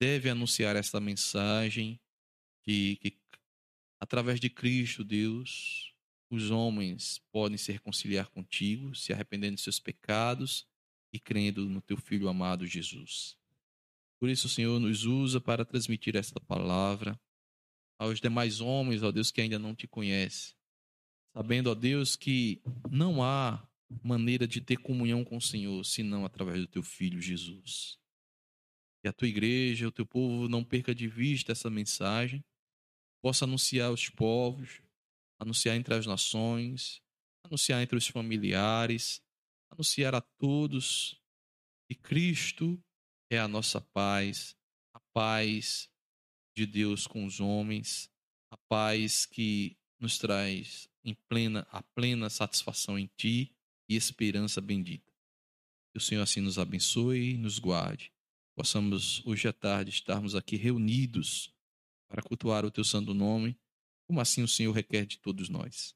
deve anunciar esta mensagem que, que através de Cristo, Deus, os homens podem se reconciliar contigo, se arrependendo de seus pecados e crendo no teu Filho amado Jesus. Por isso, o Senhor nos usa para transmitir esta palavra aos demais homens, ó Deus, que ainda não te conhecem. Sabendo, ó Deus, que não há maneira de ter comunhão com o Senhor senão através do teu filho Jesus. Que a tua igreja, o teu povo não perca de vista essa mensagem, possa anunciar aos povos, anunciar entre as nações, anunciar entre os familiares, anunciar a todos que Cristo é a nossa paz, a paz de Deus com os homens, a paz que nos traz em plena a plena satisfação em ti e esperança bendita. Que o Senhor assim nos abençoe e nos guarde. Possamos hoje à tarde estarmos aqui reunidos para cultuar o teu santo nome, como assim o Senhor requer de todos nós.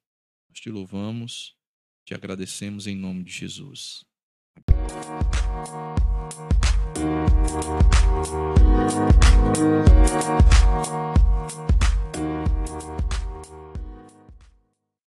Nós te louvamos, te agradecemos em nome de Jesus. Thank you.